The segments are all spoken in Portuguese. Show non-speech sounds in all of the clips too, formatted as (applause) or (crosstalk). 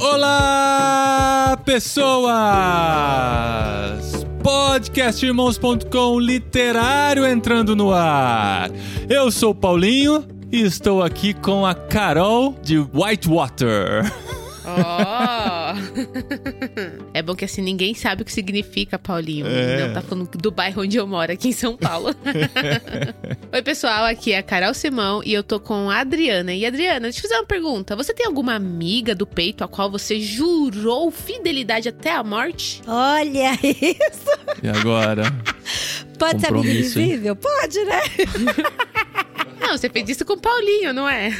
Olá, pessoas! Podcastirmãos.com literário entrando no ar. Eu sou o Paulinho e estou aqui com a Carol de Whitewater. (laughs) Ó! (laughs) é bom que assim ninguém sabe o que significa Paulinho. É. Não tá falando do bairro onde eu moro, aqui em São Paulo. (laughs) Oi, pessoal, aqui é a Carol Simão e eu tô com a Adriana. E Adriana, deixa eu fazer uma pergunta. Você tem alguma amiga do peito a qual você jurou fidelidade até a morte? Olha (laughs) isso! E agora? Pode ser amiga Compromisso, hein? invisível? Pode, né? Não, você fez isso com o Paulinho, não é?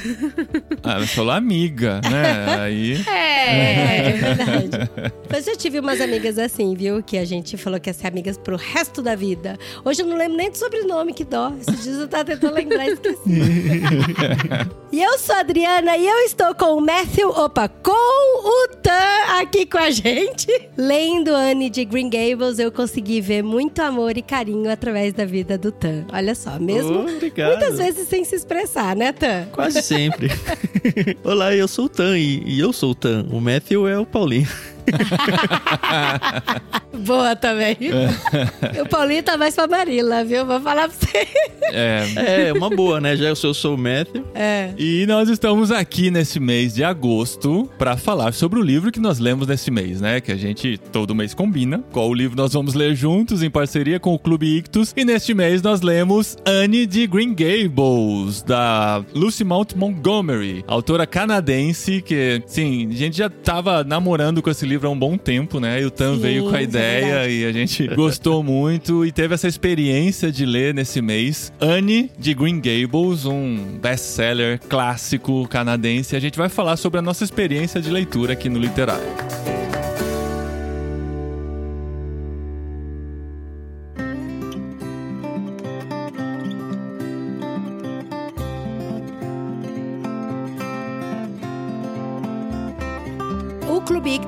Ah, eu sou amiga, né? Aí. (laughs) É É. verdade. Mas eu tive umas amigas assim, viu? Que a gente falou que ia ser amigas pro resto da vida. Hoje eu não lembro nem do sobrenome, que dó. Esses dias eu tava tentando lembrar e esqueci. (laughs) e eu sou a Adriana e eu estou com o Matthew, opa, com o Tan aqui com a gente. Lendo Anne de Green Gables, eu consegui ver muito amor e carinho através da vida do Tan. Olha só, mesmo Oh, obrigado. muitas vezes sem se expressar, né, Tan? Quase sempre. (laughs) Olá, eu sou o Tan e, e eu sou o Tan. O Matthew é o Paulinho. (laughs) Boa também. o Paulinho tá mais pra Marila, viu? Vou falar pra você. É. É, uma boa, né? Já eu sou, eu sou o Matthew. É. E nós estamos aqui nesse mês de agosto para falar sobre o livro que nós lemos nesse mês, né? Que a gente todo mês combina qual o livro nós vamos ler juntos em parceria com o Clube Ictus. E neste mês nós lemos Anne de Green Gables, da Lucy Mount Montgomery, autora canadense que, sim, a gente já tava namorando com esse livro há um bom tempo, né? E o Tan Sim, veio com a é ideia verdade. e a gente (laughs) gostou muito e teve essa experiência de ler nesse mês Anne de Green Gables, um best-seller clássico canadense. A gente vai falar sobre a nossa experiência de leitura aqui no Literário.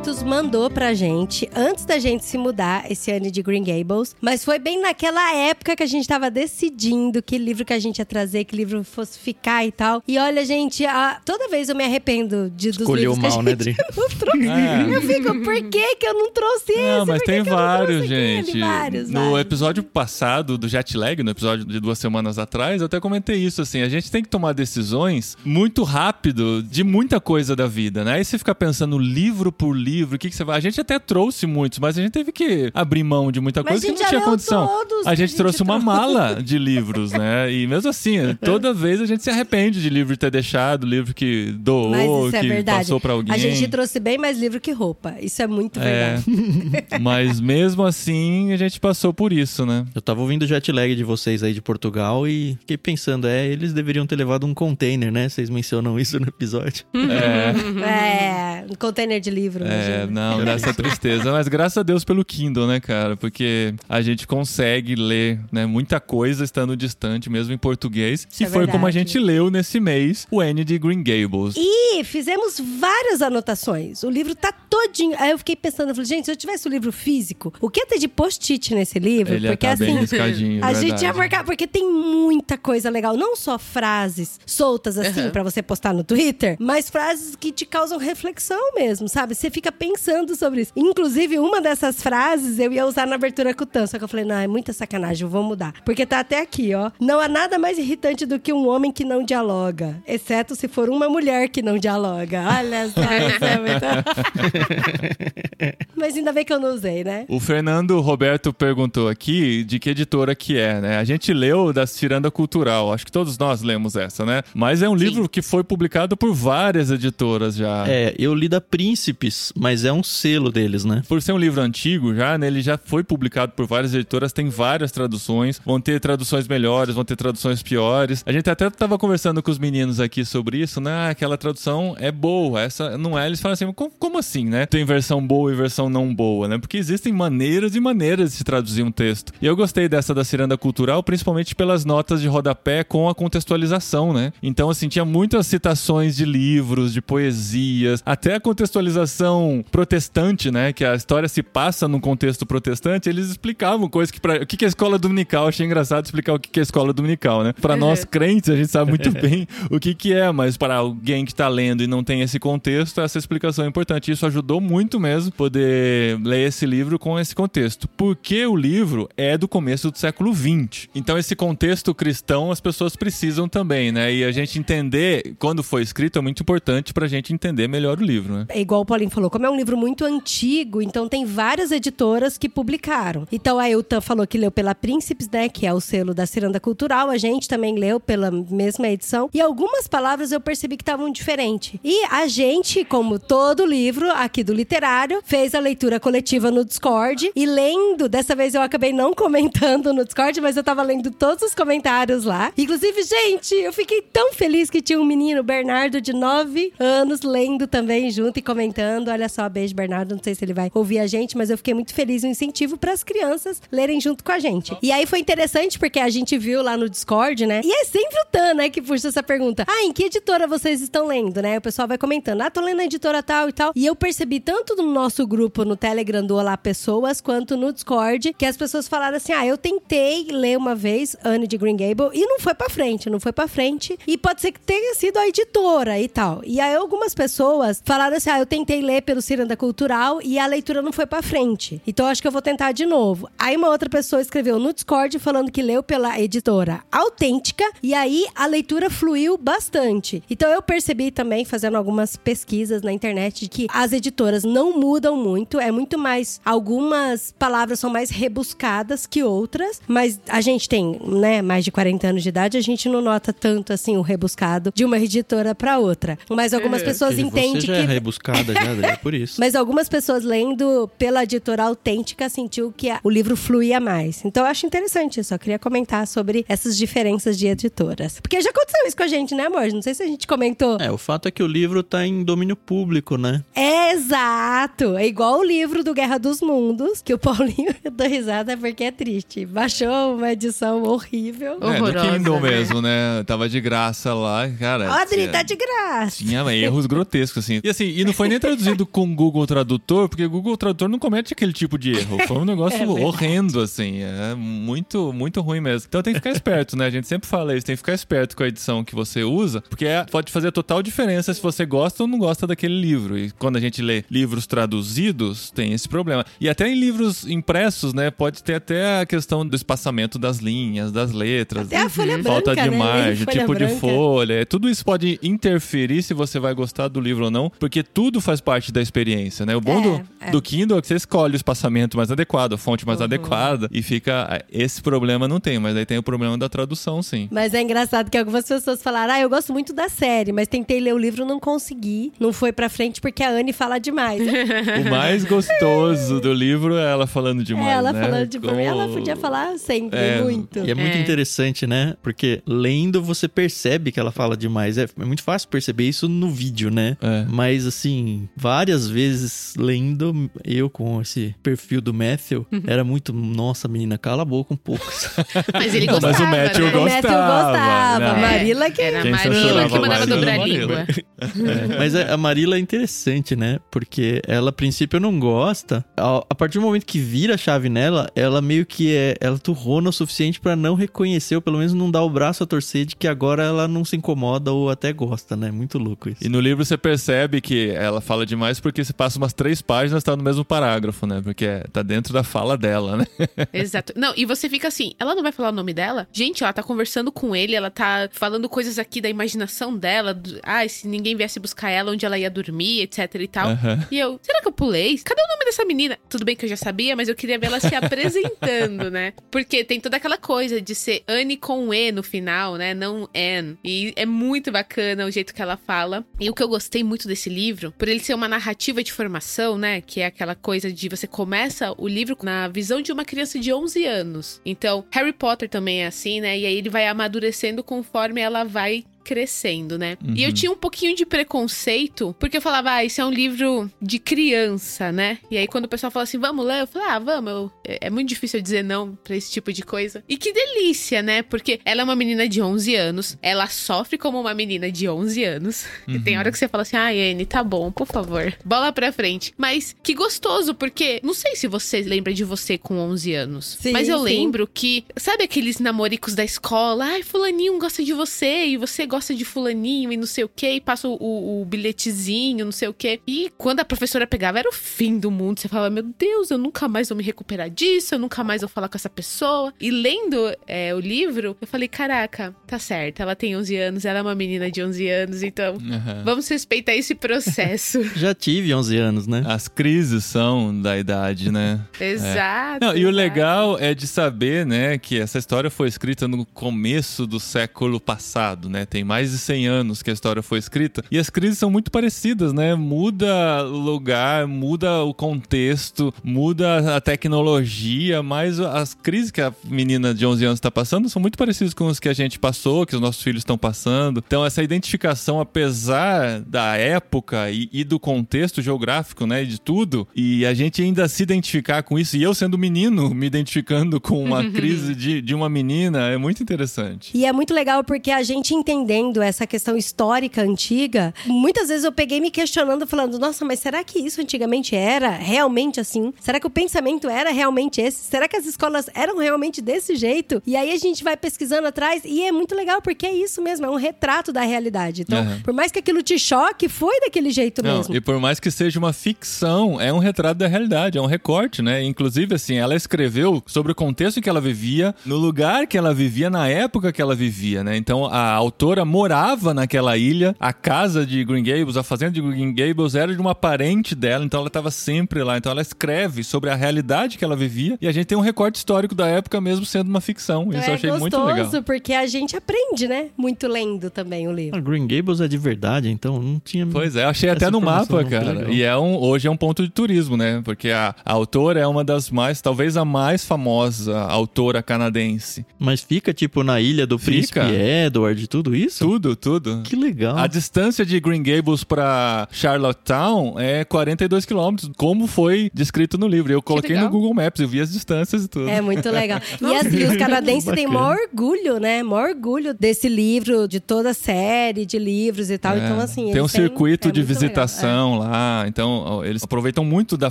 Ictus mandou pra gente, antes da gente se mudar esse ano de Green Gables, mas foi bem naquela época que a gente tava decidindo que livro que a gente ia trazer, que livro fosse ficar e tal. E olha, gente, a- toda vez eu me arrependo de, dos Escolheu livros que mal, a né, gente Adri? (laughs) não trouxe. É. Eu fico, por que que eu não trouxe esse? Não, mas que tem que não vários, aquele? gente. Vários, no vários. episódio passado do Jet Lag, no episódio de duas semanas atrás, eu até comentei isso, assim, a gente tem que tomar decisões muito rápido de muita coisa da vida, né? Aí você fica pensando livro por livro, o que, que você vai... A gente até trouxe muitos, mas a gente teve que abrir mão de muita Mas coisa a que gente não já tinha leu condição. todos a que gente trouxe uma trouxe. mala de livros, né? E mesmo assim, (laughs) toda vez a gente se arrepende de livro ter deixado, livro que doou, Mas isso é que verdade. passou pra alguém. A gente trouxe bem mais livro que roupa. Isso é muito É, verdade. (laughs) (laughs) mas mesmo assim a gente passou por isso, né? Eu tava ouvindo o jet lag de vocês aí de Portugal e fiquei pensando, é, eles deveriam ter levado um container, né? Vocês mencionam isso no episódio. É, É, um container de livro. é, imagina. não, dá essa tristeza. Mas graças a Deus pelo Kindle, né, cara? Porque a gente consegue ler né, muita coisa estando distante, mesmo em português. Isso e é foi como a verdade. gente leu nesse mês o N de Green Gables. E fizemos várias anotações. O livro tá todinho. Aí eu fiquei pensando, eu falei, gente, se eu tivesse o livro físico, o que ia ter de post-it nesse livro? Ele porque tá bem assim. riscadinho, (laughs) A verdade. gente ia marcar, porque tem muita coisa legal. Não só frases soltas assim Uhum. pra você postar no Twitter, mas frases que te causam reflexão mesmo, sabe? Você fica pensando sobre isso. Inclusive, uma dessas frases eu ia usar na abertura Tan, só que eu falei, não, é muita sacanagem, eu vou mudar. Porque tá até aqui, ó. Não há nada mais irritante do que um homem que não dialoga, exceto se for uma mulher que não dialoga. Olha só, isso é muito... (laughs) (laughs) Mas ainda bem que eu não usei, né? O Fernando Roberto perguntou aqui de que editora que é, né? A gente leu da Ciranda Cultural, acho que todos nós lemos essa, né? Mas é um Sim. livro que foi publicado por várias editoras já. É, eu li da Príncipes, mas é um selo deles, né? Por ser um livro antigo já, né, ele já foi publicado por várias editoras, tem várias traduções, vão ter traduções melhores, vão ter traduções piores. A gente até tava conversando com os meninos aqui sobre isso, né? Ah, aquela tradução é boa, essa não é. Eles falam assim, como, como assim, né? né? Tem versão boa e versão não boa, né? Porque existem maneiras e maneiras de se traduzir um texto. E eu gostei dessa da Ciranda Cultural, principalmente pelas notas de rodapé com a contextualização, né? Então, assim, tinha muitas citações de livros, de poesias, até a contextualização protestante, né? Que a história se passa num contexto protestante, eles explicavam coisas que pra... O que é a escola dominical? Achei engraçado explicar o que é a escola dominical, né? Para nós crentes, a gente sabe muito (laughs) bem o que que é, mas para alguém que tá lendo e não tem esse contexto, essa explicação é importante. Isso ajudou muito mesmo poder ler esse livro com esse contexto. Porque o livro é do começo do século XX. Então esse contexto cristão as pessoas precisam também, né? E a gente entender quando foi escrito é muito importante pra gente entender melhor o livro, né? É igual o Paulinho falou, como é um livro muito antigo, então tem várias editoras que publicaram. Então a Eutan falou que leu pela Príncipes, né, que é o selo da Ciranda Cultural, a gente também leu pela mesma edição, e algumas palavras eu percebi que estavam diferentes. E a gente, como todo livro aqui do literário, fez a leitura coletiva no Discord e lendo, dessa vez eu acabei não comentando no Discord, mas eu tava lendo todos os comentários lá. Inclusive, gente, eu fiquei tão feliz que tinha um menino, Bernardo, de 9 anos, lendo também junto e comentando. Olha só, beijo, Bernardo. Não sei se ele vai ouvir a gente, mas eu fiquei muito feliz. Um incentivo para as crianças lerem junto com a gente. E aí foi interessante porque a gente viu lá no Discord, né? E é sempre o Tan, né, que puxa essa pergunta. Ah, em que editora vocês estão lendo, né? O pessoal vai comentando. Ah, tô lendo a editora tal e tal. E eu percebi tanto no nosso grupo no Telegram do Olá Pessoas, quanto no Discord, que as pessoas falaram assim: ah, eu tentei ler uma vez Anne de Green Gable e não foi pra frente, não foi pra frente. E pode ser que tenha sido a editora e tal. E aí algumas pessoas falaram assim: ah, eu tentei ler pelo Ciranda Cultural e a leitura não foi pra frente. Então acho que eu vou tentar de novo. Aí uma outra pessoa escreveu no Discord falando que leu pela editora Autêntica e aí a leitura fluiu bastante. Então eu percebi também, fazendo algumas pesquisas na internet, de que as editoras não mudam muito, é muito mais. Algumas palavras são mais rebuscadas que outras, mas a gente tem, né, mais de 40 anos de idade, a gente não nota tanto assim o rebuscado de uma (laughs) editora para outra. Mas algumas pessoas Porque entendem você já que é rebuscada já, é (laughs) por isso. mas algumas pessoas lendo pela editora autêntica sentiu que a- o livro fluía mais. Então eu acho interessante, eu só queria comentar sobre essas diferenças de editoras. Porque já aconteceu isso com a gente, né, amor? Não sei se a gente comentou. É, o fato é que o livro tá em domínio público, né? É exato! É igual o livro do Guerra dos Mundos, que o (laughs) Paulinho dá risada porque é triste. Baixou uma edição horrível. É, no Horrorosa, Kindle né? mesmo, né? Tava de graça lá, cara. Ó, Adri, tinha- tá de graça. Tinha erros grotescos, assim. E assim, e não foi nem traduzido (laughs) com Google Tradutor, porque o Google Tradutor não comete aquele tipo de erro. (laughs) Foi um negócio É horrendo, assim. É muito, muito ruim mesmo. Então tem que ficar esperto, né? A gente sempre fala isso, tem que ficar esperto com a edição que você usa, porque é- pode fazer total diferença se você gosta ou não gosta daquele livro. E quando a gente lê livros traduzidos, tem esse problema. E até em livros impressos, né? Pode ter até a questão do espaçamento das linhas, das letras. Até a folha branca, Falta de né? margem, Folha tipo de branca. folha. é, Tudo isso pode interferir se você vai gostar do livro ou não, porque tudo faz parte da experiência, né? O bom É, do, é. do Kindle é que você escolhe o espaçamento mais adequado, a fonte mais Uhum. adequada, e fica. Esse problema não tem, mas aí tem o problema da tradução, sim. Mas é engraçado que algumas pessoas falaram: ah, eu gosto muito da série, mas tentei ler o livro, não consegui. Não foi pra frente porque a Anne fala demais. (laughs) O mais gostoso do livro é ela falando demais. É, ela né? falando demais. Como- Ela podia falar sempre, É, muito. E é muito É. interessante, né? Porque lendo você percebe que ela fala demais. É, é muito fácil perceber isso no vídeo, né? É. Mas, assim, várias vezes lendo, eu com esse perfil do Matthew, Uhum. era muito. Nossa, menina, cala a boca um pouco. (laughs) Mas ele Não, mas gostava, o Matthew né? O Matthew gostava, gostava. né? Marila que. Era a Quem Marila que mandava dobrar a língua. (laughs) É, mas a Marila é interessante, né? Porque ela, a princípio, não gosta. A, a partir do momento que vira a chave nela, ela meio que é. Ela turrona o suficiente pra não reconhecer, ou pelo menos não dar o braço a torcer de que agora ela não se incomoda ou até gosta, né? Muito louco isso. E no livro você percebe que ela fala demais porque se passa umas três páginas tá no mesmo parágrafo, né? Porque é- tá dentro da fala dela, né? (laughs) Exato. Não, e você fica assim, ela não vai falar o nome dela? Gente, ela tá conversando com ele, ela tá falando coisas aqui da imaginação dela. Do, ah, se ninguém viesse buscar ela, onde ela ia dormir, etc e tal. Aham. E eu, será que eu pulei? Cadê o nome dessa menina? Tudo bem que eu já sabia, mas eu queria ver ela se (laughs) apresentando, né? Porque tem toda aquela coisa de ser Anne com E no final, né? Não Anne. E é muito bacana o jeito que ela fala. E o que eu gostei muito desse livro, por ele ser uma narrativa de formação, né? Que é aquela coisa de você começa o livro na visão de uma criança de 11 anos. Então, Harry Potter também é assim, né? E aí ele vai amadurecendo conforme ela vai crescendo, né? Uhum. E eu tinha um pouquinho de preconceito, porque eu falava, ah, isso é um livro de criança, né? E aí quando o pessoal fala assim, vamos ler, eu falei, ah, vamos. Eu- é é muito difícil eu dizer não pra esse tipo de coisa. E que delícia, né? Porque ela é uma menina de 11 anos, ela sofre como uma menina de 11 anos. E tem hora que você fala assim, ah, Anne, tá bom, por favor, bola pra frente. Mas que gostoso, porque não sei se você lembra de você com 11 anos, Sim, mas eu sim. lembro que, sabe aqueles namoricos da escola? Ai, fulaninho gosta de você e você gosta de fulaninho e não sei o que, e passa o, o- o bilhetezinho, não sei o que. E quando a professora pegava, era o fim do mundo. Você falava, meu Deus, eu nunca mais vou me recuperar disso, eu nunca mais vou falar com essa pessoa. E lendo é, o livro, eu falei, caraca, tá certo, ela tem 11 anos, ela é uma menina de 11 anos, então Aham. vamos respeitar esse processo. (laughs) Já tive 11 anos, né? As crises são da idade, né? (laughs) exato. Não, e o legal é de saber, né, que essa história foi escrita no começo do século passado, né? Tem mais de 100 anos que a história foi escrita. E as crises são muito parecidas, né? Muda o lugar, muda o contexto, muda a tecnologia, mas as crises que a menina de 11 anos está passando são muito parecidas com os que a gente passou, que os nossos filhos estão passando. Então, essa identificação, apesar da época e, e do contexto geográfico, né, e de tudo, e a gente ainda se identificar com isso, e eu sendo menino, me identificando com uma crise de, de uma menina, é muito interessante. E é muito legal porque a gente entendendo essa questão histórica antiga, muitas vezes eu peguei me questionando, falando: nossa, mas será que isso antigamente era realmente assim? Será que o pensamento era realmente esse? Será que as escolas eram realmente desse jeito? E aí a gente vai pesquisando atrás e é muito legal porque é isso mesmo, é um retrato da realidade. Então, Aham. por mais que aquilo te choque, foi daquele jeito Não, mesmo. e por mais que seja uma ficção, é um retrato da realidade, é um recorte, né? Inclusive, assim, ela escreveu sobre o contexto em que ela vivia, no lugar que ela vivia, na época que ela vivia, né? Então, a autora morava naquela ilha, a casa de Green Gables, a fazenda de Green Gables era de uma parente dela, então ela estava sempre lá. Então, ela escreve sobre a realidade que ela vivia e a gente tem um recorte histórico da época mesmo sendo uma ficção. Isso eu é achei muito gostoso legal. porque a gente aprende, né? Muito lendo também o livro. A Green Gables é de verdade, então não tinha. Pois é, eu achei até no mapa, cara. E é um, hoje é um ponto de turismo, né? Porque a, a autora é uma das mais, talvez a mais famosa autora canadense. Mas fica, tipo, na ilha do Fica. Príncipe Edward, tudo isso? Tudo, tudo. Que legal. A distância de Green Gables pra Charlottetown é 42 quilômetros, como foi descrito no livro. Eu coloquei no. Google Maps, eu vi as distâncias e tudo. É muito legal. (laughs) E, assim, os canadenses têm maior orgulho, né? Maior orgulho desse livro, de toda a série de livros e tal. É. Então, assim. tem um têm- circuito é de muito legal. visitação lá, então ó, eles aproveitam muito da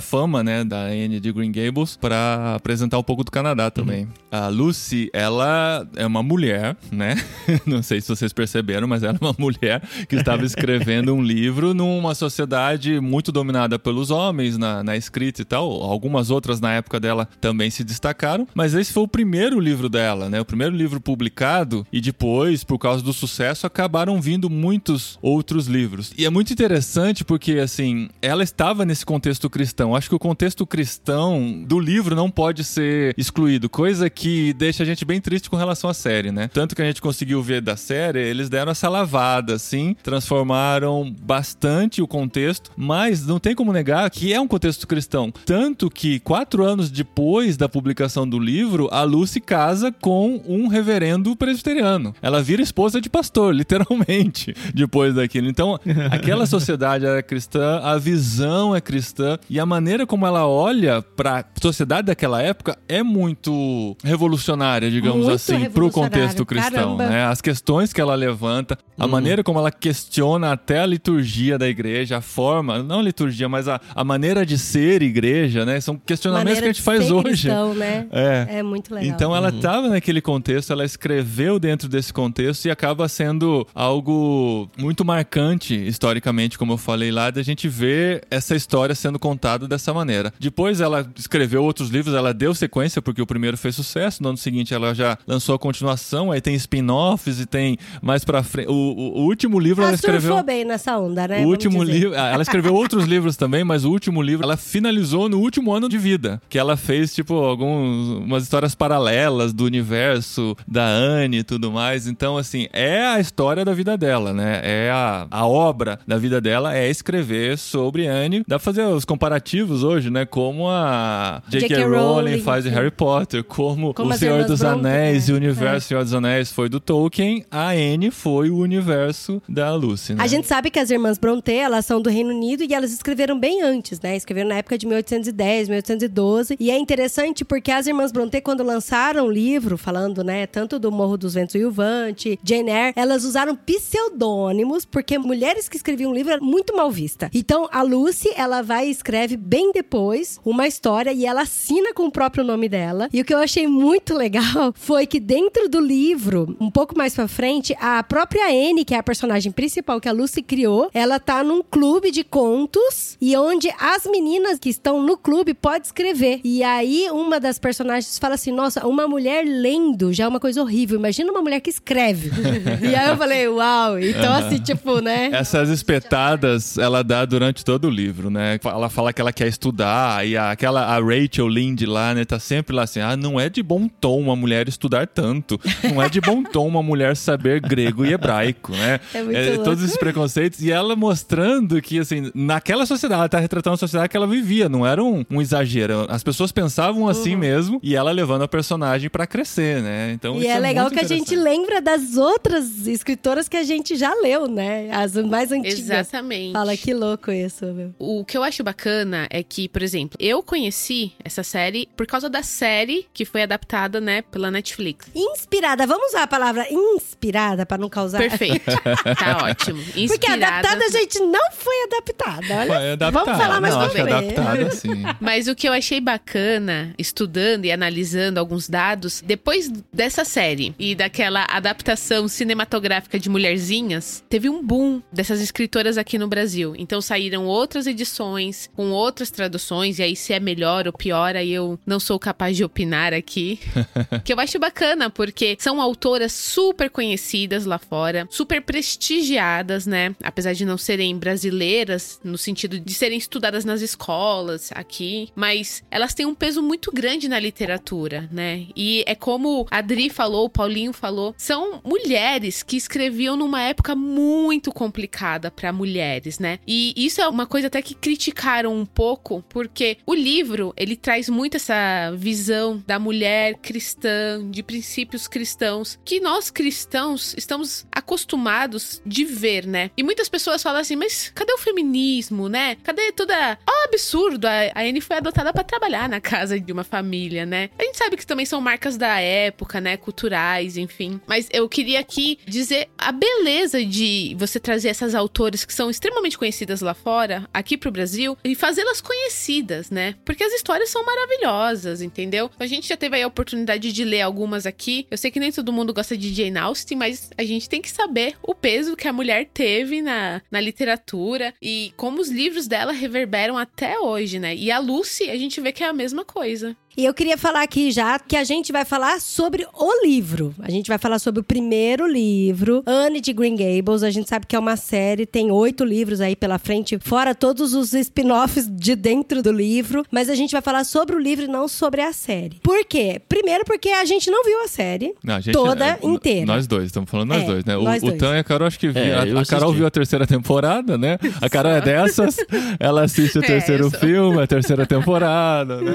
fama, né, da Anne de Green Gables pra apresentar um pouco do Canadá também. Uhum. A Lucy, ela é uma mulher, né? (laughs) Não sei se vocês perceberam, mas ela é uma (laughs) mulher que estava escrevendo um livro numa sociedade muito dominada pelos homens na, na escrita e tal. Algumas outras na época dela também se destacaram, mas esse foi o primeiro livro dela, né? O primeiro livro publicado e depois, por causa do sucesso, acabaram vindo muitos outros livros. E é muito interessante porque, assim, ela estava nesse contexto cristão. Acho que o contexto cristão do livro não pode ser excluído, coisa que deixa a gente bem triste com relação à série, né? Tanto que a gente conseguiu ver da série, eles deram essa lavada, assim, transformaram bastante o contexto, mas não tem como negar que é um contexto cristão. Tanto que, quatro anos depois da publicação do livro, a Lucy casa com um reverendo presbiteriano. Ela vira esposa de pastor, (laughs) literalmente, depois daquilo. Então, (laughs) aquela sociedade era cristã, a visão é cristã e a maneira como ela olha para sociedade daquela época é muito revolucionária, digamos Muito assim, pro revolucionária, contexto cristão, né? As questões que ela levanta, a maneira como ela questiona até a liturgia da igreja, a forma, não a liturgia, mas a, a maneira de ser igreja, né? São questionamentos Maneira que a gente faz hoje. cristão, né? É. É muito legal. Então ela estava naquele contexto, ela escreveu dentro desse contexto e acaba sendo algo muito marcante historicamente, como eu falei lá, da gente ver essa história sendo contada dessa maneira. Depois ela escreveu outros livros, ela deu sequência porque o primeiro fez sucesso, no ano seguinte ela já lançou a continuação, aí tem spin-offs e tem mais pra frente. O, o- o último livro ela ela escreveu surfou bem nessa onda, né? o Vamos último livro, ela escreveu (laughs) outros livros também, mas o último livro ela finalizou no último ano de vida, que ela fez tipo algumas umas histórias paralelas do universo da Anne e tudo mais. Então assim, é a história da vida dela, né? É a, a obra da vida dela é escrever sobre Anne. Dá pra fazer os comparativos hoje, né? Como a J.K. Rowling faz de. Harry Potter, como, Como o Senhor dos Anéis né? e o universo É. Senhor dos Anéis foi do Tolkien, a Anne Anne foi o universo da Lucy, né? A gente sabe que as irmãs Brontë, elas são do Reino Unido e elas escreveram bem antes, né? Escreveram na época de 1810, 1812. E é interessante porque as irmãs Brontë, quando lançaram o livro, falando, né, tanto do Morro dos Ventos Uivante, Jane Eyre, elas usaram pseudônimos porque mulheres que escreviam um livro eram muito mal vista. Então, a Lucy, ela vai e escreve bem depois uma história e ela assina com o próprio nome dela. E o que eu achei muito legal (laughs) foi que dentro do livro, um pouco mais pra frente, a própria Anne, que é a personagem principal que a Lucy criou, ela tá num clube de contos e onde as meninas que estão no clube podem escrever. E aí uma das personagens fala assim: "Nossa, uma mulher lendo já é uma coisa horrível. Imagina uma mulher que escreve". (laughs) e aí eu falei: "Uau". Então assim, tipo, né? Essas espetadas ela dá durante todo o livro, né? Ela fala que ela quer estudar e a- aquela a Rachel Lynde lá, né, tá sempre lá assim: "Ah, não é de bom tom uma mulher estudar tanto. Não é de bom tom uma mulher saber grego e hebraico, né?" (laughs) É muito louco. todos esses preconceitos e ela mostrando que assim, naquela sociedade, ela tá retratando a sociedade que ela vivia, não era um, um exagero. As pessoas pensavam assim mesmo e ela levando a personagem pra crescer, né? Então E isso é legal muito que a gente lembra das outras escritoras que a gente já leu, né? As mais antigas. Exatamente. Fala que louco isso, meu. O que eu acho bacana é que, por exemplo, eu conheci essa série por causa da série que foi adaptada, né, pela Netflix. Inspirada, vamos usar a palavra inspirada pra não causar. Perfeito. (laughs) tá ótimo. Porque Inspirada. adaptada a gente não foi adaptada. Olha, Foi adaptada. vamos falar mais não, pra acho frente. adaptada, (laughs) sim. Mas o que eu achei bacana, estudando e analisando alguns dados, depois dessa série e daquela adaptação cinematográfica de Mulherzinhas, teve um boom dessas escritoras aqui no Brasil. Então saíram outras edições com outras traduções, e aí se é melhor ou pior, aí eu não sou capaz de opinar aqui. (laughs) que eu acho bacana, porque são autoras super conhecidas lá fora, super prestigiadas, né? Apesar de não serem brasileiras, no sentido de serem estudadas nas escolas aqui, mas elas têm um peso muito grande na literatura, né? E é como a Adri falou, o Paulinho falou, são mulheres que escreviam numa época muito complicada para mulheres, né? E isso é uma coisa até que criticaram um pouco, porque o livro, ele traz muito essa visão da mulher cristã, de princípios cristãos, que nós cristãos estamos acostumados de ver, né? E muitas pessoas falam assim, mas cadê o feminismo, né? Cadê toda... Ó, absurdo, a Anne foi adotada para trabalhar na casa de uma família, né? A gente sabe que também são marcas da época, né? Culturais, enfim. Mas eu queria aqui dizer a beleza de você trazer essas autoras que são extremamente conhecidas lá fora, aqui pro Brasil, e fazê-las conhecidas, né? Porque as histórias são maravilhosas, entendeu? A gente já teve aí a oportunidade de ler algumas aqui. Eu sei que nem todo mundo gosta de Jane Austen, mas a gente tem que saber o peso que a mulher teve na, na literatura e como os livros dela reverberam até hoje, né? E a Lucy, a gente vê que é a mesma coisa. E eu queria falar aqui já que a gente vai falar sobre o livro. A gente vai falar sobre o primeiro livro, Anne de Green Gables. A gente sabe que é uma série, tem oito livros aí pela frente, fora todos os spin-offs de dentro do livro. Mas a gente vai falar sobre o livro e não sobre a série. Por quê? Primeiro porque a gente não viu a série Não, a gente- toda é, inteira. Nós dois, estamos falando nós É, dois, né? O, o. Tan e a Carol acho que viu. É, a, a Carol viu a terceira temporada, né? A Carol é (laughs) dessas. Ela assiste o É, terceiro filme, a terceira temporada, né?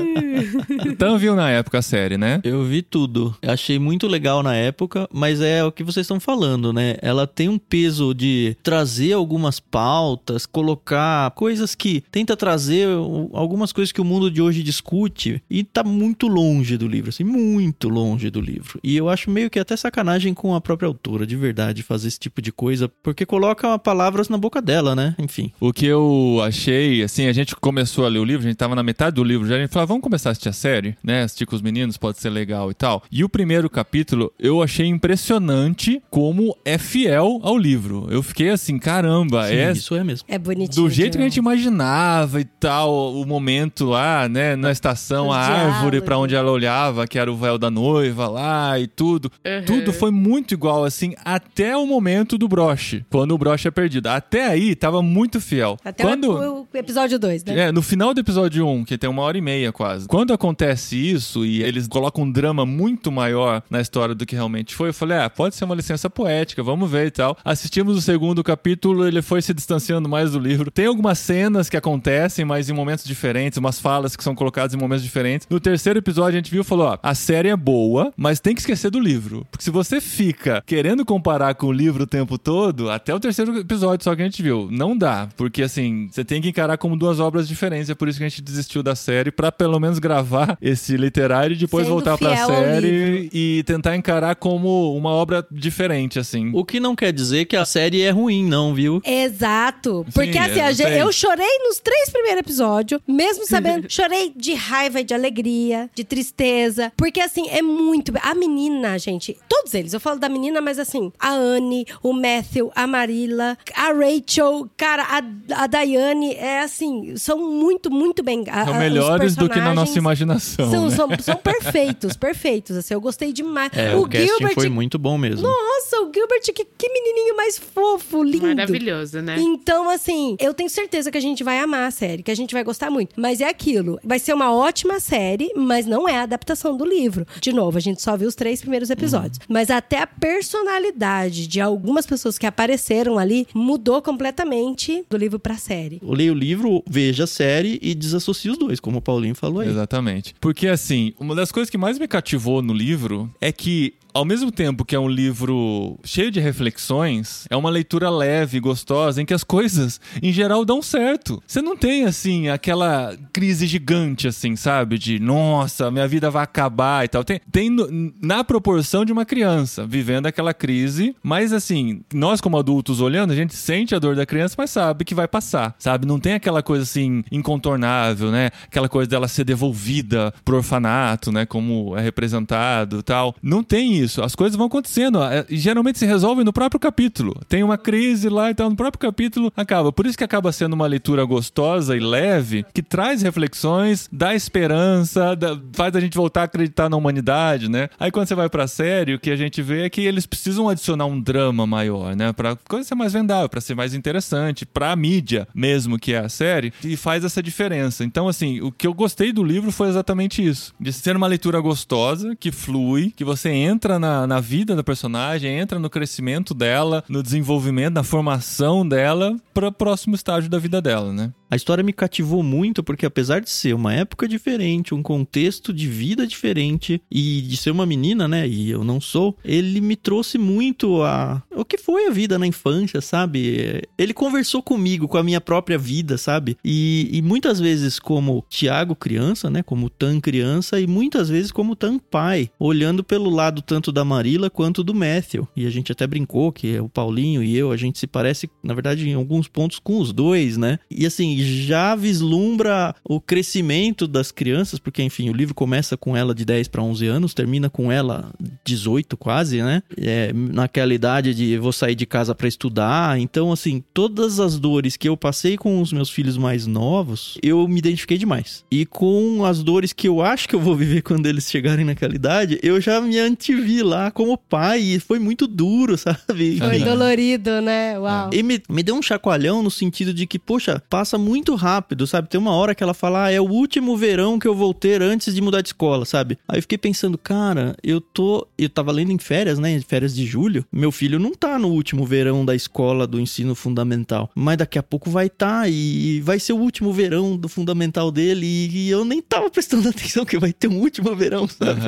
(laughs) O Tan viu na época a série, né? Eu vi tudo. Achei muito legal na época, mas é o que vocês estão falando, né? Ela tem um peso de trazer algumas pautas, colocar coisas que tenta trazer algumas coisas que o mundo de hoje discute e tá muito longe do livro, assim, muito longe do livro. E eu acho meio que até sacanagem com a própria autora, de verdade, fazer esse tipo de coisa, porque coloca palavras na boca dela, né? Enfim. O que eu achei, assim, a gente começou a ler o livro, a gente tava na metade do livro já, a gente falou, "Ah, vamos começar a assistir a série, né? Assistir com os meninos, pode ser legal e tal. E o primeiro capítulo, eu achei impressionante como é fiel ao livro. Eu fiquei assim, caramba, Sim, é isso é mesmo. É bonitinho. do jeito que a gente imaginava e tal, o momento lá, né, na estação, Os a árvore pra onde ela olhava, que era o véu da noiva lá e tudo. Tudo foi muito igual, assim, até o momento do broche, quando o broche é perdido. Até aí, tava muito fiel. Até quando... o, o episódio 2, né? É, no final do episódio 1, que tem uma hora e meia quase. Quando acontece acontece isso e eles colocam um drama muito maior na história do que realmente foi, eu falei, ah, pode ser uma licença poética, vamos ver e tal. Assistimos o segundo capítulo, ele foi se distanciando mais do livro. Tem algumas cenas que acontecem, mas em momentos diferentes, umas falas que são colocadas em momentos diferentes. No terceiro episódio, a gente viu e falou: ó, a série é boa, mas tem que esquecer do livro. Porque se você fica querendo comparar com o livro o tempo todo, até o terceiro episódio só que a gente viu, não dá. Porque assim, você tem que encarar como duas obras diferentes. É por isso que a gente desistiu da série, pra pelo menos gravar (laughs) esse literário e depois Sendo voltar pra série e tentar encarar como uma obra diferente, assim. O que não quer dizer que a série é ruim, não, viu? Exato. Porque Sim, assim, eu a gente- eu chorei nos três primeiros episódios, mesmo sabendo. (laughs) chorei de raiva, de alegria, de tristeza. Porque assim, é muito. A menina, gente, todos eles, eu falo da menina, mas assim, a Anne, o Matthew, a Marilla, a Rachel, cara, a, a Daiane, é assim, são muito, muito bem. a- São melhores do que na nossa personagens São, né? são, são perfeitos, (laughs) perfeitos. Assim, eu gostei demais. É, o, casting foi muito bom mesmo. Nossa, o Gilbert, que, que menininho mais fofo, lindo. Maravilhoso, né? Então, assim, eu tenho certeza que a gente vai amar a série, que a gente vai gostar muito. Mas é aquilo. Vai ser uma ótima série, mas não é a adaptação do livro. De novo, a gente só viu os três primeiros episódios. Mas até a personalidade de algumas pessoas que apareceram ali mudou completamente do livro pra série. Leia o livro, veja a série e desassocie os dois, como o Paulinho falou aí. Exatamente. Porque, assim, uma das coisas que mais me cativou no livro é que. Ao mesmo tempo que é um livro cheio de reflexões, é uma leitura leve, gostosa, em que as coisas, em geral, dão certo. Você não tem, assim, aquela crise gigante, assim, sabe? De, nossa, minha vida vai acabar e tal. Tem, tem na proporção de uma criança vivendo aquela crise, mas, assim, nós como adultos olhando, a gente sente a dor da criança, mas sabe que vai passar, sabe? Não tem aquela coisa, assim, incontornável, né? Aquela coisa dela ser devolvida pro orfanato, né? Como é representado e tal. Não tem isso. As coisas vão acontecendo. é, geralmente se resolvem no próprio capítulo. Tem uma crise lá e tal, no próprio capítulo acaba. Por isso que acaba sendo uma leitura gostosa e leve, que traz reflexões, dá esperança, dá- faz a gente voltar a acreditar na humanidade, né? Aí quando você vai pra série, o que a gente vê é que eles precisam adicionar um drama maior, né? Pra coisa ser mais vendável, pra ser mais interessante, pra mídia mesmo, que é a série, e faz essa diferença. Então, assim, o que eu gostei do livro foi exatamente isso. De ser uma leitura gostosa, que flui, que você entra na, na vida da personagem, entra no crescimento dela, no desenvolvimento, na formação dela, para próximo estágio da vida dela, né? A história me cativou muito porque, apesar de ser uma época diferente, um contexto de vida diferente e de ser uma menina, né? E eu não sou, ele me trouxe muito a. O que foi a vida na infância, sabe? Ele conversou comigo, com a minha própria vida, sabe? E, e muitas vezes, como Tiago criança, né? Como Tan criança, e muitas vezes como Tan pai, olhando pelo lado tanto da Marila quanto do Matthew. E a gente até brincou que o Paulinho e eu, a gente se parece, na verdade, em alguns pontos com os dois, né? E assim, já vislumbra o crescimento das crianças, porque enfim, o livro começa com ela de 10 para 11 anos, termina com ela 18 quase, né? É, naquela idade de vou sair de casa para estudar. Então, assim, todas as dores que eu passei com os meus filhos mais novos, eu me identifiquei demais. E com as dores que eu acho que eu vou viver quando eles chegarem naquela idade, eu já me antevi lá como pai e foi muito duro, (laughs) sabe? Foi dolorido, né? Uau. E me, me deu um chacoalhão no sentido de que, poxa, passa muito rápido, sabe? Tem uma hora que ela fala, ah, é o último verão que eu vou ter antes de mudar de escola, sabe? Aí eu fiquei pensando, cara, eu tô. Eu tava lendo em férias, né? Em férias de julho. Meu filho não tá no último verão da escola do ensino fundamental. Mas daqui a pouco vai tá, e vai ser o último verão do fundamental dele. E, eu nem tava prestando (laughs) atenção que vai ter um último verão, sabe?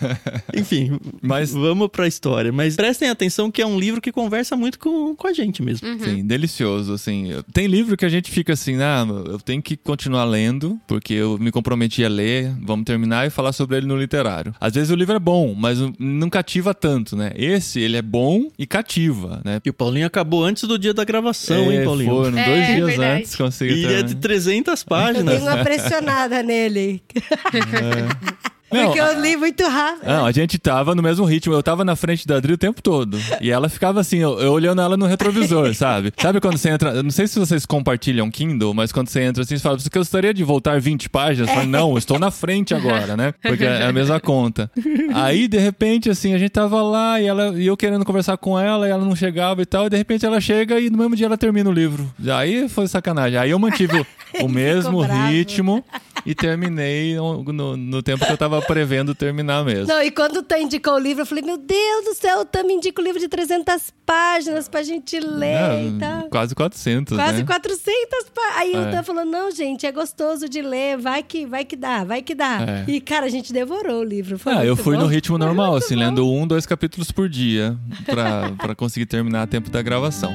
(laughs) Enfim, Mas vamos pra história. Mas prestem atenção que é um livro que conversa muito com, com a gente mesmo. Sim, delicioso, assim. Tem livro que a gente fica assim, ah, eu tenho que continuar lendo, porque eu me comprometi a ler, vamos terminar e falar sobre ele no literário. Às vezes o livro é bom, mas não cativa tanto, né? Esse, ele é bom e cativa, né? E o Paulinho acabou antes do dia da gravação, hein, É, Paulinho? Foram É, dois dias verdade. antes consegui E é de terminar. 300 Eu páginas. dei uma pressionada nele. (laughs) Não, Porque eu li muito rápido. Não, a gente tava no mesmo ritmo. Eu tava na frente da Adri o tempo todo. E ela ficava assim, eu, eu olhando ela no retrovisor, (laughs) sabe? Sabe quando você entra. eu Não sei se vocês compartilham Kindle, mas quando você entra assim, você fala, você gostaria de voltar 20 páginas? Eu falo, não, estou na frente agora, né? Porque é a mesma conta. Aí, de repente, assim, a gente tava lá e, ela, e eu querendo conversar com ela e ela não chegava e tal. E de repente ela chega e no mesmo dia ela termina o livro. Aí foi sacanagem. Aí eu mantive o, (laughs) o mesmo ritmo e terminei no, no- no tempo que eu tava prevendo terminar mesmo. Não, e quando o Tam indicou o livro, eu falei, meu Deus do céu, o Tam me indica o livro de 300 páginas pra gente ler e tal. quase 400, Quase né? 400 páginas. Aí o É. Dan falou, não, gente, é gostoso de ler, vai que, vai que dá, vai que dá. É. E, cara, a gente devorou o livro. Foi Ah, eu fui bom. no ritmo normal, assim, bom. lendo um, dois capítulos por dia, pra, pra conseguir terminar a tempo da gravação.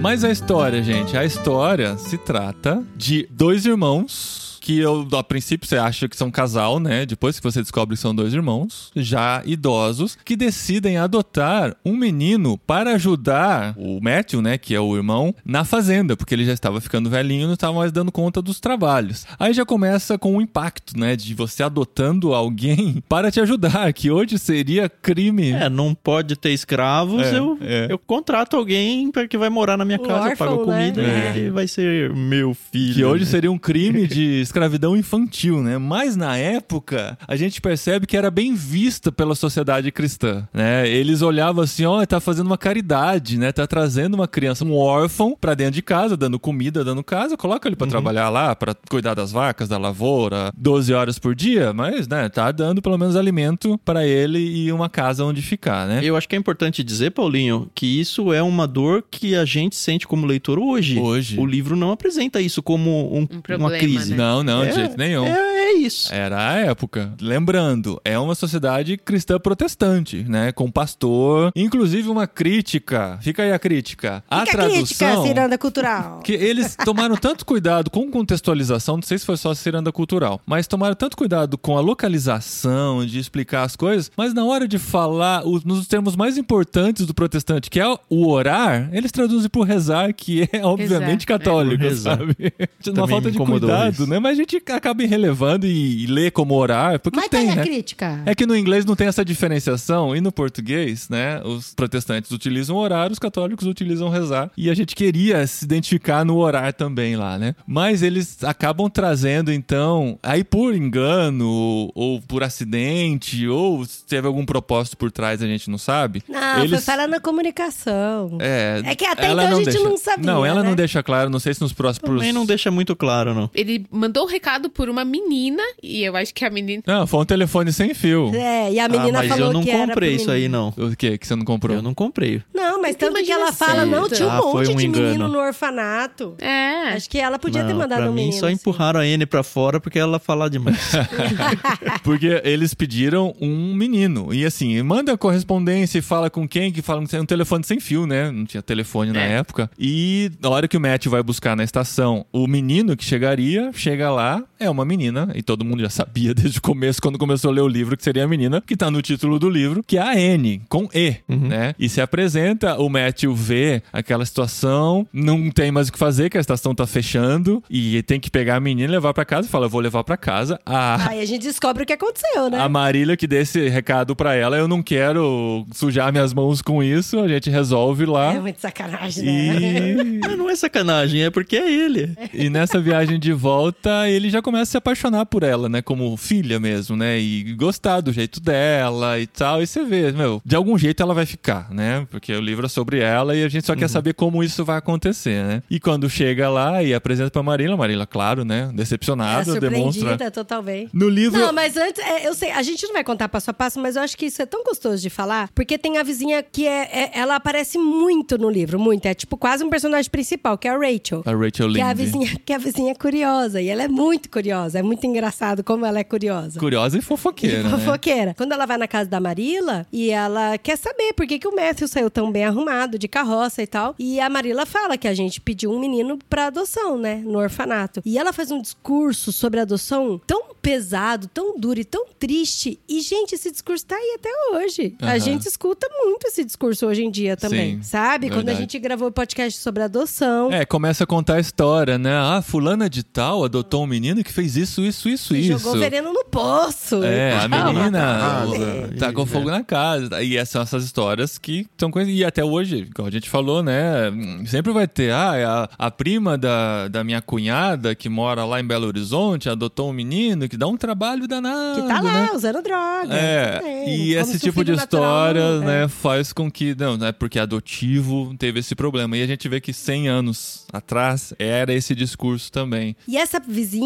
Mas a história, gente, a história se trata de dois irmãos que eu, a princípio você acha que são casal, né? Depois que você descobre que são dois irmãos, já idosos, que decidem adotar um menino para ajudar o Matthew, né, que é o irmão, na fazenda, porque ele já estava ficando velhinho e não estava mais dando conta dos trabalhos. Aí já começa com o impacto, né, de você adotando alguém (laughs) para te ajudar, que hoje seria crime. É, não pode ter escravos, É, eu, é. eu contrato alguém pra que vai morar na minha Um casa, eu pago órfão, né? comida É. e ele vai ser meu filho. Que hoje seria um crime de (laughs) escravidão infantil, né? Mas na época, a gente percebe que era bem vista pela sociedade cristã, né? Eles olhavam assim, ó, tá fazendo uma caridade, né? Tá trazendo uma criança, um órfão, pra dentro de casa, dando comida, dando casa, coloca ele pra trabalhar lá, pra cuidar das vacas, da lavoura, 12 horas por dia, mas, né, tá dando pelo menos alimento pra ele e uma casa onde ficar, né? Eu acho que é importante dizer, Paulinho, que isso é uma dor que a gente sente como leitor hoje. Hoje. O livro não apresenta isso como um- Um problema, uma crise. né? Não, não, de É, jeito nenhum. É, é isso. Era a época. Lembrando, é uma sociedade cristã protestante, né? Com pastor. Inclusive uma crítica. Fica aí a crítica. A Fica a crítica, tradução. ciranda cultural. (laughs) Que eles tomaram tanto cuidado com contextualização, não sei se foi só ciranda cultural, mas tomaram tanto cuidado com a localização, de explicar as coisas, mas na hora de falar os, nos termos mais importantes do protestante, que é o orar, eles traduzem por rezar, que é obviamente Rezar, é. católico, rezar. sabe? (laughs) Uma falta de cuidado, isso. né? Mas a gente acaba irrelevando e, e lê como orar, porque Mas tá tem, aí né? a crítica. É que no inglês não tem essa diferenciação e no português, né? Os protestantes utilizam orar, os católicos utilizam rezar. E a gente queria se identificar no orar também lá, né? Mas eles acabam trazendo, então, aí por engano, ou por acidente, ou se teve algum propósito por trás, a gente não sabe. Não, eles... foi falando na comunicação. É, É que até então a gente deixa- não sabia, Não, ela né? não deixa claro, não sei se nos próximos. Também não deixa muito claro, não. Ele mandou recado por uma menina, e eu acho que a menina. Não, foi um telefone sem fio. É, e a menina ah, mas falou eu não comprei isso aí, menino. não. O que que você não comprou? Eu não comprei. Não, mas tanto que ela fala, assim. não, tinha um Ah, monte um de menino engano. no orfanato. É. Acho que ela podia ter Não, mandado pra um mim, menino. só assim. empurraram a N pra fora porque ela fala demais. (laughs) (laughs) Porque eles pediram um menino. E assim, manda correspondência e fala com quem, que fala um telefone sem fio, né? Não tinha telefone na É. época. E na hora que o Matt vai buscar na estação o menino que chegaria, chega lá, é uma menina. E todo mundo já sabia (laughs) desde o começo, quando começou a ler o livro, que seria a menina, que tá no título do livro, que é a N, com E, né? E se apresenta, o Matthew vê aquela situação, não tem mais o que fazer, que a estação tá fechando, e tem que pegar a menina e levar pra casa. E fala, eu vou levar pra casa. A, Aí a gente descobre o que aconteceu, né? a Marília que dê esse recado pra ela, eu não quero sujar minhas mãos com isso, a gente resolve lá. É muito sacanagem, né? E, Mas não é sacanagem, é porque é ele. e nessa viagem de volta, ele já começa a se apaixonar por ela, né? Como filha mesmo, né? E gostar do jeito dela e tal. E você vê, meu, de algum jeito ela vai ficar, né? Porque o livro é sobre ela e a gente só Uhum. quer saber como isso vai acontecer, né? E quando chega lá e apresenta pra Marília, Marília, claro, né? É Decepcionada, demonstra. surpreendida totalmente. No livro. Não, mas antes, é, eu sei, a gente não vai contar passo a passo, mas eu acho que isso é tão gostoso de falar, porque tem a vizinha que é, é- ela aparece muito no livro, muito. É tipo quase um personagem principal, que é a Rachel. A Rachel Que é a vizinha, que é a vizinha curiosa. E ela é muito curiosa, é muito engraçado como ela é curiosa. Curiosa e fofoqueira, né? Fofoqueira. Quando ela vai na casa da Marila e ela quer saber por que, que o Matthew saiu tão bem arrumado, de carroça e tal. E a Marila fala que a gente pediu um menino pra adoção, né? No orfanato. E ela faz um discurso sobre adoção tão pesado, tão duro e tão triste. E, gente, esse discurso tá aí até hoje. A Aham. gente escuta muito esse discurso hoje em dia também, Sim, sabe? Quando a verdade. gente gravou o podcast sobre adoção. É, começa a contar a história, né? Ah, fulana de tal adotou um menino que fez isso, isso, isso, que isso. Jogou veneno no poço. É, a menina e- tá com fogo na casa. E essas são essas histórias que são coisas. E até hoje, como a gente falou, né? Sempre vai ter. Ah, é a, a prima da, da minha cunhada que mora lá em Belo Horizonte adotou um menino que dá um trabalho danado. Que tá lá, né? usando droga. É, também. e esse tipo de natural história, não- né, é. faz com que, não, né, porque adotivo teve esse problema. E a gente vê que 100 anos atrás era esse discurso também. E essa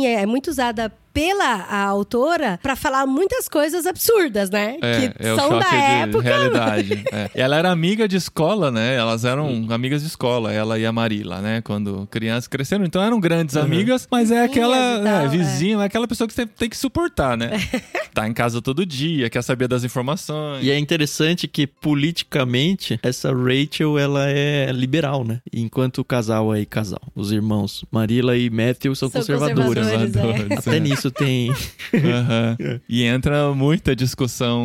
é muito usada pela a autora pra falar muitas coisas absurdas, né? É, que é são da de época. realidade. (laughs) É. Ela era amiga de escola, né? Elas eram amigas de escola, ela e a Marila, né? Quando crianças cresceram. Então eram grandes amigas, mas é aquela e tal, é, é. vizinha, é aquela pessoa que você tem que suportar, né? (laughs) tá em casa todo dia, quer saber das informações. E é interessante que politicamente essa Rachel ela é liberal, né? Enquanto o casal aí, casal, os irmãos Marila e Matthew são, São conservadores. conservadores, é. Conservadores, Até nisso tem. Aham. (laughs) E entra muita discussão.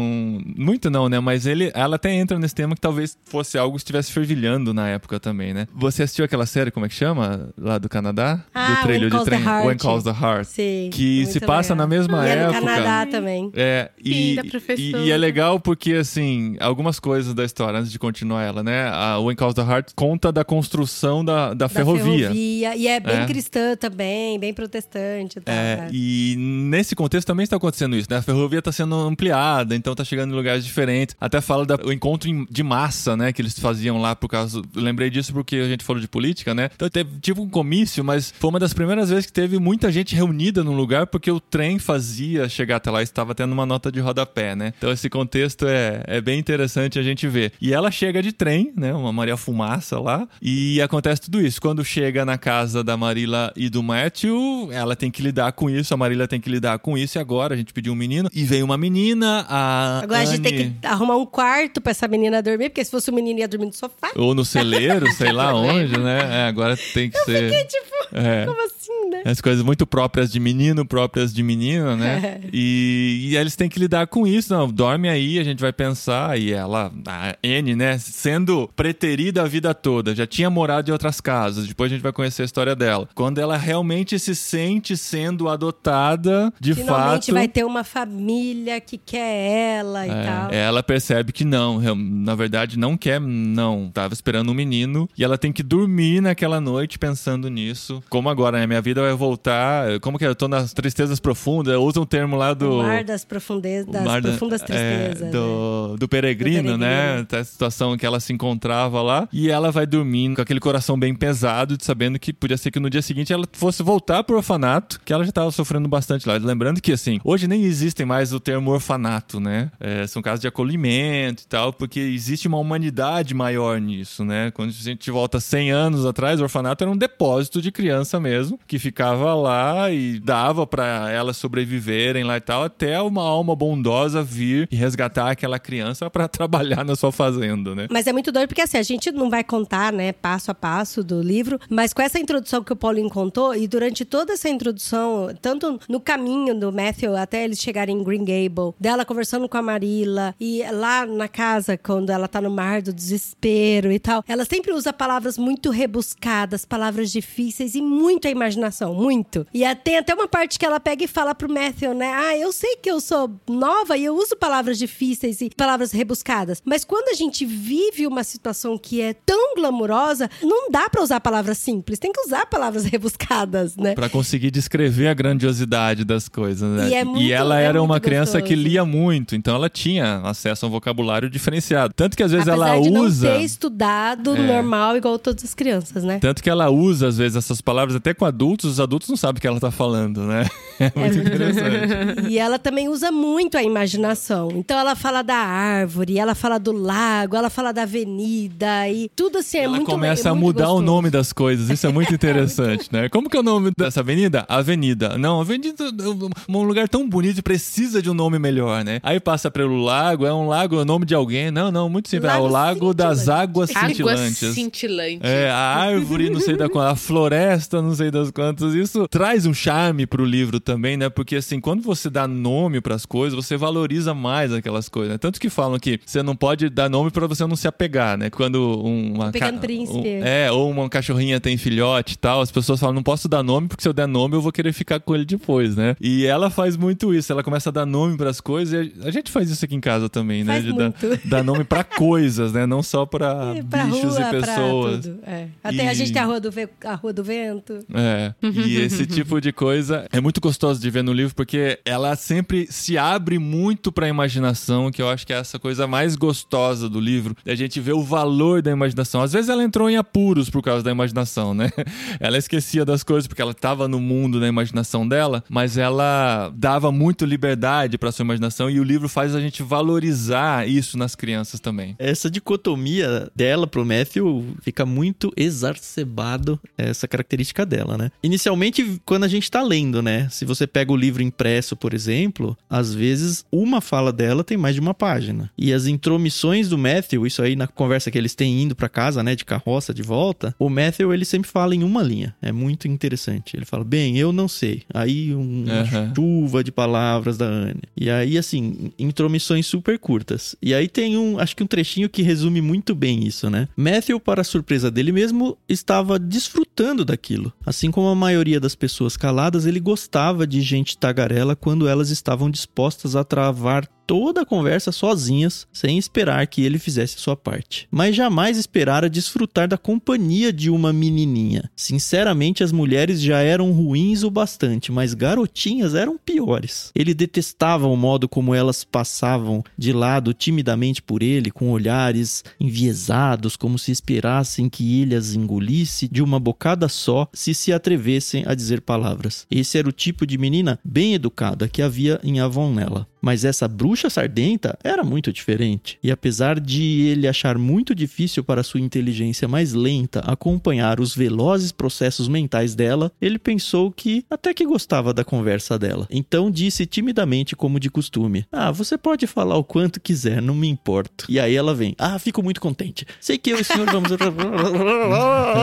Muito não, né? Mas ele, ela até entra nesse tema que talvez fosse algo que estivesse fervilhando na época também, né? Você assistiu aquela série, como é que chama? Lá do Canadá? Ah, do When de trem. Heart. When Calls the Heart. Sim. Que muito se passa legal. na mesma e época. é no Canadá também. É, e, Sim, da e, professora. e é legal porque, assim, algumas coisas da história, antes de continuar ela, né? A When Calls the Heart conta da construção da, da, Da ferrovia. ferrovia. E é bem É. cristã também, bem protestante e tal. É, né? E nesse contexto também está acontecendo isso, né? A ferrovia está sendo ampliada, então tá chegando em lugares diferentes. Até fala do encontro de massa, né? Que eles faziam lá por causa. Lembrei disso porque a gente falou de política, né? Então teve um comício, mas foi uma das primeiras vezes que teve muita gente reunida num lugar porque o trem fazia chegar até lá, estava tendo uma nota de rodapé, né? Então esse contexto é, é bem interessante a gente ver. E ela chega de trem, né? Uma Maria Fumaça lá, e acontece tudo isso. Quando chega na casa da Marila e do Matthew, ela tem que lidar com isso, a Marila tem que lidar com isso, e agora a gente pediu um menino, e veio uma menina, a. Agora a gente Anne- tem que arrumar um quarto pra essa menina dormir, porque se fosse o menino ia dormir no sofá. Ou no celeiro, (laughs) sei lá onde, né? É, agora tem que ser. Tipo, É. como assim, né? As coisas muito próprias de menino, próprias de menina, né? E, e eles têm que lidar com isso. Não, dorme aí, a gente vai pensar. E ela, a Anne, né? Sendo preterida a vida toda, já tinha morado em outras casas. Depois a gente vai conhecer a história dela. Quando ela realmente se sente sendo adotada, de Finalmente fato. vai ter uma família que quer ela e tal. É, ela percebe que não, na verdade não quer, não. Tava esperando um menino e ela tem que dormir naquela noite pensando nisso. Como agora, né? Minha vida vai voltar. Como que é? Eu tô nas tristezas profundas. Usa um termo lá do. O mar das, profundezas, das mar da- profundas é, tristezas. né? do, do peregrino, Do né? peregrino. Tá a situação que ela se encontrava lá. E ela vai dormindo com aquele coração bem pesado, sabendo que podia ser que no dia seguinte ela fosse voltar pro orfanato, que ela já tava sofrendo bastante lá. Lembrando que, assim, hoje nem existem mais o termo orfanato, né? É, são casos de acolhimento e tal, porque existe uma humanidade maior nisso, né? Quando a gente volta 100 anos atrás, o orfanato era um depósito de criança mesmo, que ficava lá e dava pra elas sobreviverem lá e tal, até uma alma bondosa vir e resgatar aquela criança pra (laughs) trabalhar na sua fazenda, né? Mas é muito doido porque assim, a gente não vai contar, né, passo a passo do livro, mas com essa introdução que o Paulinho contou, e durante toda essa introdução, tanto no caminho do Matthew até eles chegarem em Green Gable, dela conversando com a Marilla, e lá na casa, quando ela tá no mar do desespero e tal, ela sempre usa palavras muito rebuscadas, palavras difíceis e muita imaginação, muito. E a- tem até uma parte que ela pega e fala pro Matthew, né, ah, eu sei que eu sou nova e eu uso palavras difíceis e palavras rebuscadas, mas quando a gente vive uma situação que é tão glamurosa, não dá pra usar palavras simples, tem que usar palavras (laughs) rebuscadas, né? Pra conseguir descrever a grandiosidade das coisas, né? E é muito- ela é era uma muito criança que gostoso. lia muito, então ela tinha acesso a um vocabulário diferenciado. Tanto que às vezes Apesar ela de usa. não ter estudado É. normal igual todas as crianças, né? Tanto que ela usa, às vezes, essas palavras até com adultos, os adultos não sabem o que ela tá falando, né? (laughs) É muito interessante. E ela também usa muito a imaginação. Então ela fala da árvore, ela fala do lago, ela fala da avenida e tudo assim é ela muito começa é a muito mudar o gostoso. nome das coisas. Isso é muito interessante, né? Como que é o nome dessa avenida? Avenida. Não, avenida é um lugar tão bonito e precisa de um nome melhor, né? Aí passa pelo lago, é um lago, é o nome de alguém. Não, não, muito simples. Ah, o Lago lago das águas Água cintilantes. cintilante. É, a árvore, não sei da qual, a floresta, não sei das quantas. Isso traz um charme pro livro também, né? Porque assim, quando você dá nome pras coisas, você valoriza mais aquelas coisas. né? Tanto que falam que você não pode dar nome pra você não se apegar, né? Quando um- uma ca- Príncipe. um- é, ou uma cachorrinha tem filhote e tal, as pessoas falam, não posso dar nome porque se eu der nome eu vou querer ficar com ele depois, né? E ela faz muito isso, ela começa a dar nome pras coisas e a gente faz isso aqui em casa também, né? Faz De dar, dar nome pra (laughs) coisas, né? Não só pra, É, pra bichos rua, e pessoas. É. Até E- a gente tem a rua do, Ve- a rua do vento. É, e (laughs) esse tipo de coisa é muito gostoso de ver no livro porque ela sempre se abre muito pra imaginação, que eu acho que é essa coisa mais gostosa do livro. A gente vê o valor da imaginação. Às vezes ela entrou em apuros por causa da imaginação, né? (laughs) Ela esquecia das coisas porque ela estava no mundo da imaginação dela, mas ela dava muito liberdade pra sua imaginação e o livro faz a gente valorizar isso nas crianças também. Essa dicotomia dela pro Matthew fica muito exacerbado essa característica dela, né? Inicialmente, quando a gente tá lendo, né? Se você pega o livro impresso, por exemplo, às vezes uma fala dela tem mais de uma página. E as intromissões do Matthew, isso aí na conversa que eles têm indo pra casa, né, de carroça de volta, o Matthew ele sempre fala em uma linha. É muito interessante. Ele fala: "Bem, eu não sei". Aí um- uma Aham. chuva de palavras da Anne. E aí, assim, intromissões super curtas. E aí tem um, acho que um trechinho que resume muito bem isso, né? Matthew, para a surpresa dele mesmo, estava desfrutando daquilo. Assim como a maioria das pessoas caladas, ele gostava de gente tagarela quando elas estavam dispostas a travar toda a conversa sozinhas, sem esperar que ele fizesse sua parte. Mas jamais esperara desfrutar da companhia de uma menininha. Sinceramente, as mulheres já eram ruins o bastante, mas garotinhas eram piores. Ele detestava o modo como elas passavam de lado timidamente por ele, com olhares enviesados, como se esperassem que ele as engolisse de uma bocada só, se se atrevessem a dizer palavras. Esse era o tipo de menina bem educada que havia em Avon nela. Mas essa bruxa sardenta era muito diferente. E apesar de ele achar muito difícil para sua inteligência mais lenta acompanhar os velozes processos mentais dela, ele pensou que até que gostava da conversa dela. Então disse timidamente, como de costume: Ah, você pode falar o quanto quiser, não me importo. E aí ela vem: Ah, fico muito contente. Sei que eu e o senhor vamos. (laughs)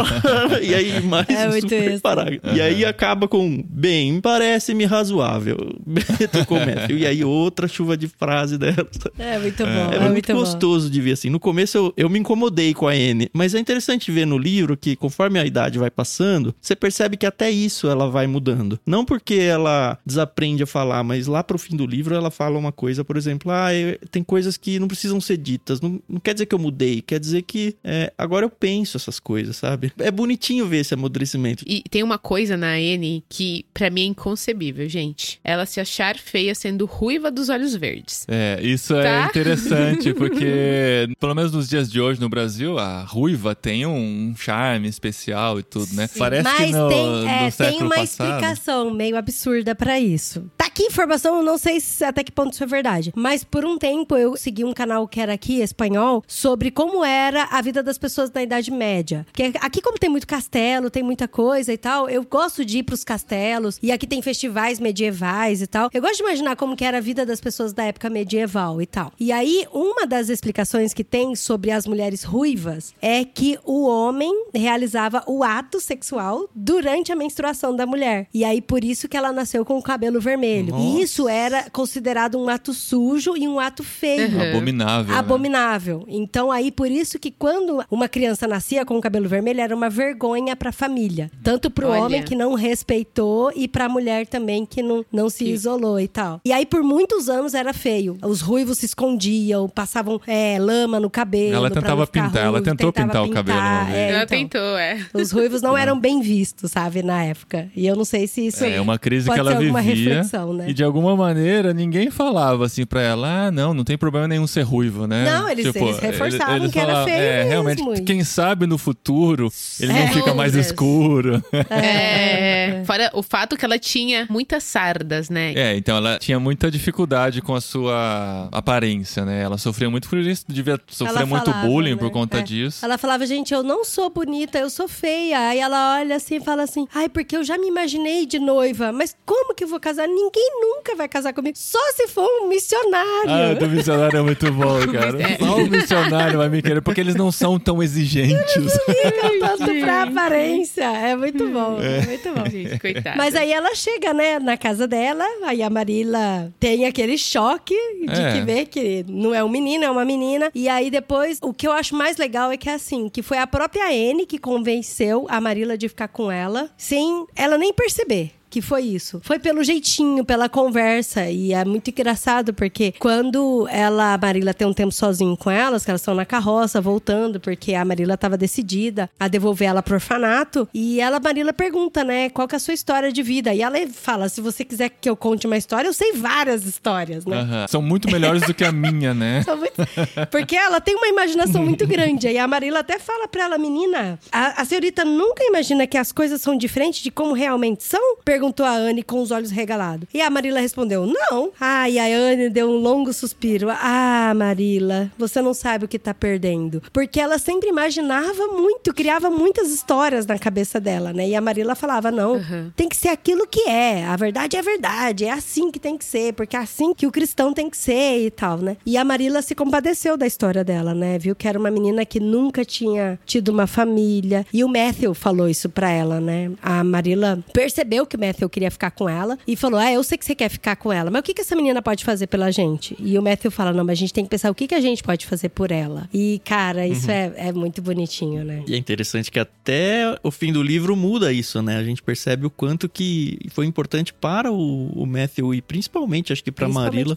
(laughs) e aí mais É um muito super isso. parágrafo. E aí acaba com: Bem, parece-me razoável. (laughs) Trocou o Matthew. E aí outra chuva de frase dela. É muito bom. É, É, muito, muito bom. gostoso de ver assim. No começo eu, eu me incomodei com a N, mas é interessante ver no livro que conforme a idade vai passando, você percebe que até isso ela vai mudando. Não porque ela desaprende a falar, mas lá pro fim do livro ela fala uma coisa, por exemplo, ah, eu- tem coisas que não precisam ser ditas. Não, não quer dizer que eu mudei, quer dizer que é, agora eu penso essas coisas, sabe? É bonitinho ver esse amadurecimento. E tem uma coisa na Anne que pra mim é inconcebível, gente. Ela se achar feia sendo ruiva dos olhos verdes. É, isso é Tá? interessante, (laughs) porque pelo menos nos dias de hoje no Brasil, a ruiva tem um charme especial e tudo, né? Parece Mas que no, tem, no é, tem século uma passado. explicação meio absurda pra isso. Tá aqui informação, não sei se- até que ponto isso é verdade. Mas por um tempo eu segui um canal que era aqui, espanhol, sobre como era a vida das pessoas na Idade Média. Porque aqui, como tem muito castelo, tem muita coisa e tal, eu gosto de ir pros castelos. E aqui tem festivais medievais e tal. Eu gosto de imaginar como que era a vida das pessoas da época medieval e tal. E aí, uma das explicações que tem sobre as mulheres ruivas é que o homem realizava o ato sexual durante a menstruação da mulher. E aí, por isso que ela nasceu com o cabelo vermelho. Nossa. E isso era considerado um ato sujo e um ato feio. Uhum. Abominável. né? Abominável. Então, aí, por isso que quando uma criança nascia com o cabelo vermelho, era uma vergonha pra família. Tanto pro Olha. homem que não respeitou e pra mulher também que não, não se isolou e tal. E aí, por muitos anos, era feio. Os ruivos se escondiam, passavam é, lama no cabelo. Ela tentava não pintar, ela ruivo, tentou tentava pintar o cabelo vez. é, Ela então. tentou, é. Os ruivos não (laughs) eram bem vistos, sabe, na época. E eu não sei se isso É uma crise pode que ela vivia. reflexão, né? E de alguma maneira ninguém falava assim pra ela: ah, não, não tem problema nenhum ser ruivo, né? Não, eles- eles reforçavam que era falavam, feio É, mesmo. realmente, quem sabe no futuro ele não É. fica mais escuro. É, fora o fato que ela tinha muitas sardas, né? É, então ela tinha muita dificuldade com a sua aparência, né? Ela sofria muito por isso, devia sofrer Ela muito falava, bullying né? por conta É. disso. Ela falava, gente, eu não sou bonita, eu sou feia. Aí ela olha assim e fala assim: ai, porque eu já me imaginei de noiva, mas como que eu vou casar? Ninguém nunca vai casar comigo, só se for um missionário. Ah, do missionário é muito bom, (laughs) cara. É. Só o missionário vai me querer, porque eles não são tão exigentes. Ligam tanto pra aparência. É muito bom, é, muito bom. Gente, coitada. Mas aí ela chega, né, na casa dela, aí a Marila tem aquele choque de É. que vê que não é um menino, é uma menina. E aí depois, o que eu acho mais legal é que é assim, que foi a própria Anne que convenceu a Marila de ficar com ela, sem ela nem perceber. Que foi isso. Foi pelo jeitinho, pela conversa. E é muito engraçado, porque quando ela, a Marila tem um tempo sozinho com elas, que elas estão na carroça, voltando, porque a Marila estava decidida a devolver ela pro orfanato. E ela, a Marila, pergunta, né, qual que é a sua história de vida? E ela fala: se você quiser que eu conte uma história, eu sei várias histórias, né? Aham. São muito melhores do que a minha, né? (laughs) Muito- Porque ela tem uma imaginação muito grande. Aí a Marila até fala pra ela, menina, a, a senhorita nunca imagina que as coisas são diferentes de como realmente são? Perguntou a Anne com os olhos regalados. E a Marila respondeu, não. Ai, a Anne deu um longo suspiro. Ah, Marila, você não sabe o que tá perdendo. Porque ela sempre imaginava muito, criava muitas histórias na cabeça dela, né? E a Marila falava, não, Uhum. tem que ser aquilo que é. A verdade é a verdade. É assim que tem que ser, porque é assim que o cristão tem que ser e tal, né? E a Marila se compadeceu da história dela, né? Viu que era uma menina que nunca tinha tido uma família. E o Matthew falou isso pra ela, né? A Marila percebeu que o Matthew queria ficar com ela e falou: Ah, eu sei que você quer ficar com ela, mas o que, que essa menina pode fazer pela gente? E o Matthew fala: Não, mas a gente tem que pensar o que, que a gente pode fazer por ela. E, cara, isso é, é muito bonitinho, né? E é interessante que até o fim do livro muda isso, né? A gente percebe o quanto que foi importante para o, o Matthew e principalmente, acho que para pra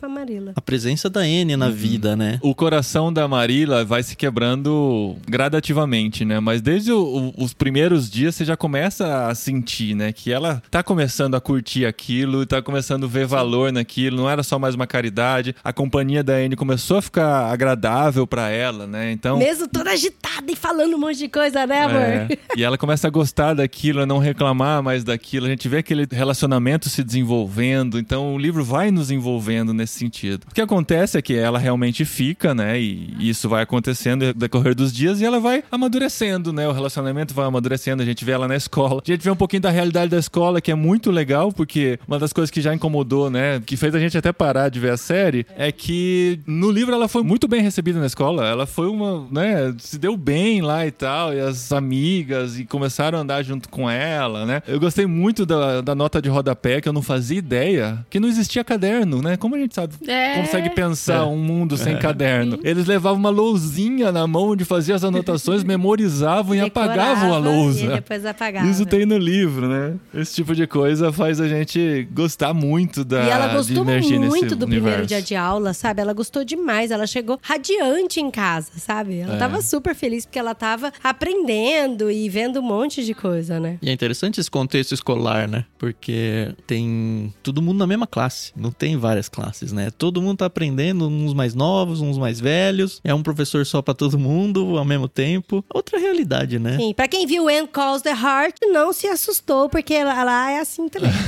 Marila. a presença da Anne na vida, né? O coração da Marila vai se quebrando gradativamente, né? Mas desde o- o- os primeiros dias você já começa a sentir, né? Que ela tá começando a curtir aquilo, tá começando a ver valor naquilo. Não era só mais uma caridade. A companhia da Anne começou a ficar agradável pra ela, né? Então. Mesmo toda agitada e falando um monte de coisa, né, amor? É, e ela começa a gostar daquilo, a não reclamar mais daquilo. A gente vê aquele relacionamento se desenvolvendo. Então o livro vai nos envolvendo nesse sentido. O que acontece é que ela realmente fica, né? E isso vai acontecendo no decorrer dos dias e ela vai amadurecendo, né? O relacionamento vai amadurecendo. A gente vê ela na escola. A gente vê um pouquinho da realidade da escola, que é muito legal, porque uma das coisas que já incomodou, né? Que fez a gente até parar de ver a série, é que no livro ela foi muito bem recebida na escola. Ela foi uma, né? Se deu bem lá e tal. E as amigas e começaram a andar junto com ela, né? Eu gostei muito da, da nota de rodapé, que eu não fazia ideia que não existia caderno, né? Como a gente sabe, É. consegue pensar um mundo sem caderno? Eles levavam uma lousinha na mão onde faziam as anotações, (laughs) memorizavam e apagavam a Decorava lousa. E depois apagava. Isso tem no livro, né? Esse tipo de coisa faz a gente gostar muito da E ela gostou muito do primeiro universo. dia de aula, sabe? Ela gostou demais. Ela chegou radiante em casa, sabe? Ela É. tava super feliz porque ela tava aprendendo e vendo um monte de coisa, né? E é interessante esse contexto escolar, né? Porque tem todo mundo na mesma classe, não tem várias classes, né? Todo mundo tá aprendendo, uns mais novos, uns mais velhos. É um professor só pra todo mundo ao mesmo tempo. Outra realidade, né? Sim, pra quem viu Anne Calls the Heart, não se assustou, porque ela, ela é assim também. (laughs)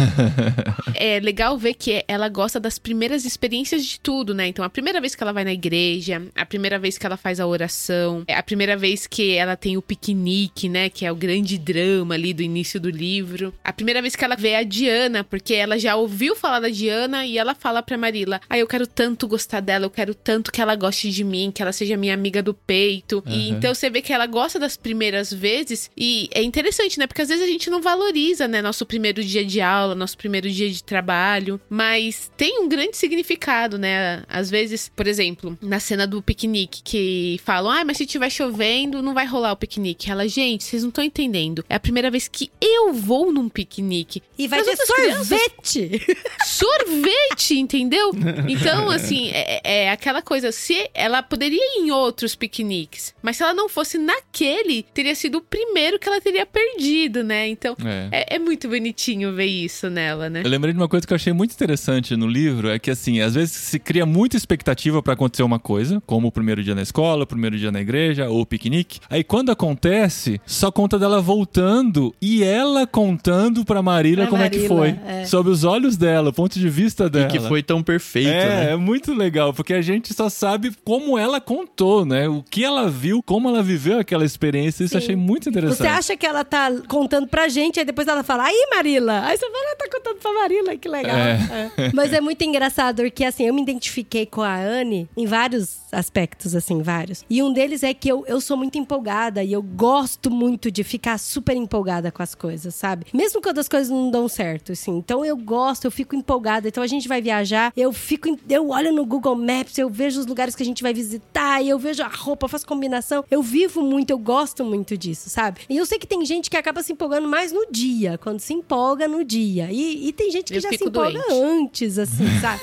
É legal ver que ela gosta das primeiras experiências de tudo, né? Então, a primeira vez que ela vai na igreja, a primeira vez que ela faz a oração, é a primeira vez que ela tem o piquenique, né? Que é o grande drama ali do início do livro. A primeira vez que ela vê a Diana, porque ela já ouviu falar da Diana e ela fala pra Marila: Ah, eu quero tanto gostar dela, eu quero tanto que ela goste de mim, que ela seja minha amiga do peito. E Uhum. então você vê que ela gosta das primeiras vezes e é interessante, né? Porque às vezes a gente não valoriza, né? Nosso primeiro dia de aula, nosso primeiro dia de trabalho, mas tem um grande significado, né? Às vezes, por exemplo, na cena do piquenique, que falam, ah, mas se tiver chovendo, não vai rolar o piquenique. Ela, gente, vocês não estão entendendo. É a primeira vez que eu vou num piquenique. E vai As ter outras crianças- sorvete! (laughs) sorvete, entendeu? Então, assim, é, é aquela coisa. Se ela poderia ir em outros piqueniques, mas se ela não fosse naquele, teria sido o primeiro que ela teria perdido, né? Então, É. é, é muito bonitinho bonitinho ver isso nela, né? Eu lembrei de uma coisa que eu achei muito interessante no livro, é que assim, às vezes se cria muita expectativa pra acontecer uma coisa, como o primeiro dia na escola, o primeiro dia na igreja, ou o piquenique. Aí quando acontece, só conta dela voltando e ela contando pra Marília Pra como é que Marília, foi. é. Sob os olhos dela, o ponto de vista E dela. que foi tão perfeito, É, né? é muito legal, porque a gente só sabe como ela contou, né? O que ela viu, como ela viveu aquela experiência. Isso eu Sim. achei muito interessante. Você acha que ela tá contando pra gente, aí depois ela fala, aí Marila. Aí você fala, ela tá contando pra Marila, que legal. É. É. (laughs) Mas é muito engraçado, porque assim, eu me identifiquei com a Anne em vários aspectos, assim, vários. E um deles é que eu, eu sou muito empolgada e eu gosto muito de ficar super empolgada com as coisas, sabe? Mesmo quando as coisas não dão certo, assim. Então eu gosto, eu fico empolgada. Então a gente vai viajar, eu fico, eu olho no Google Maps, eu vejo os lugares que a gente vai visitar, e eu vejo a roupa, eu faço combinação. Eu vivo muito, eu gosto muito disso, sabe? E eu sei que tem gente que acaba se empolgando mais no dia, quando se empolga no dia. E, e tem gente que Eu já se empolga doente. antes, assim, (laughs) sabe?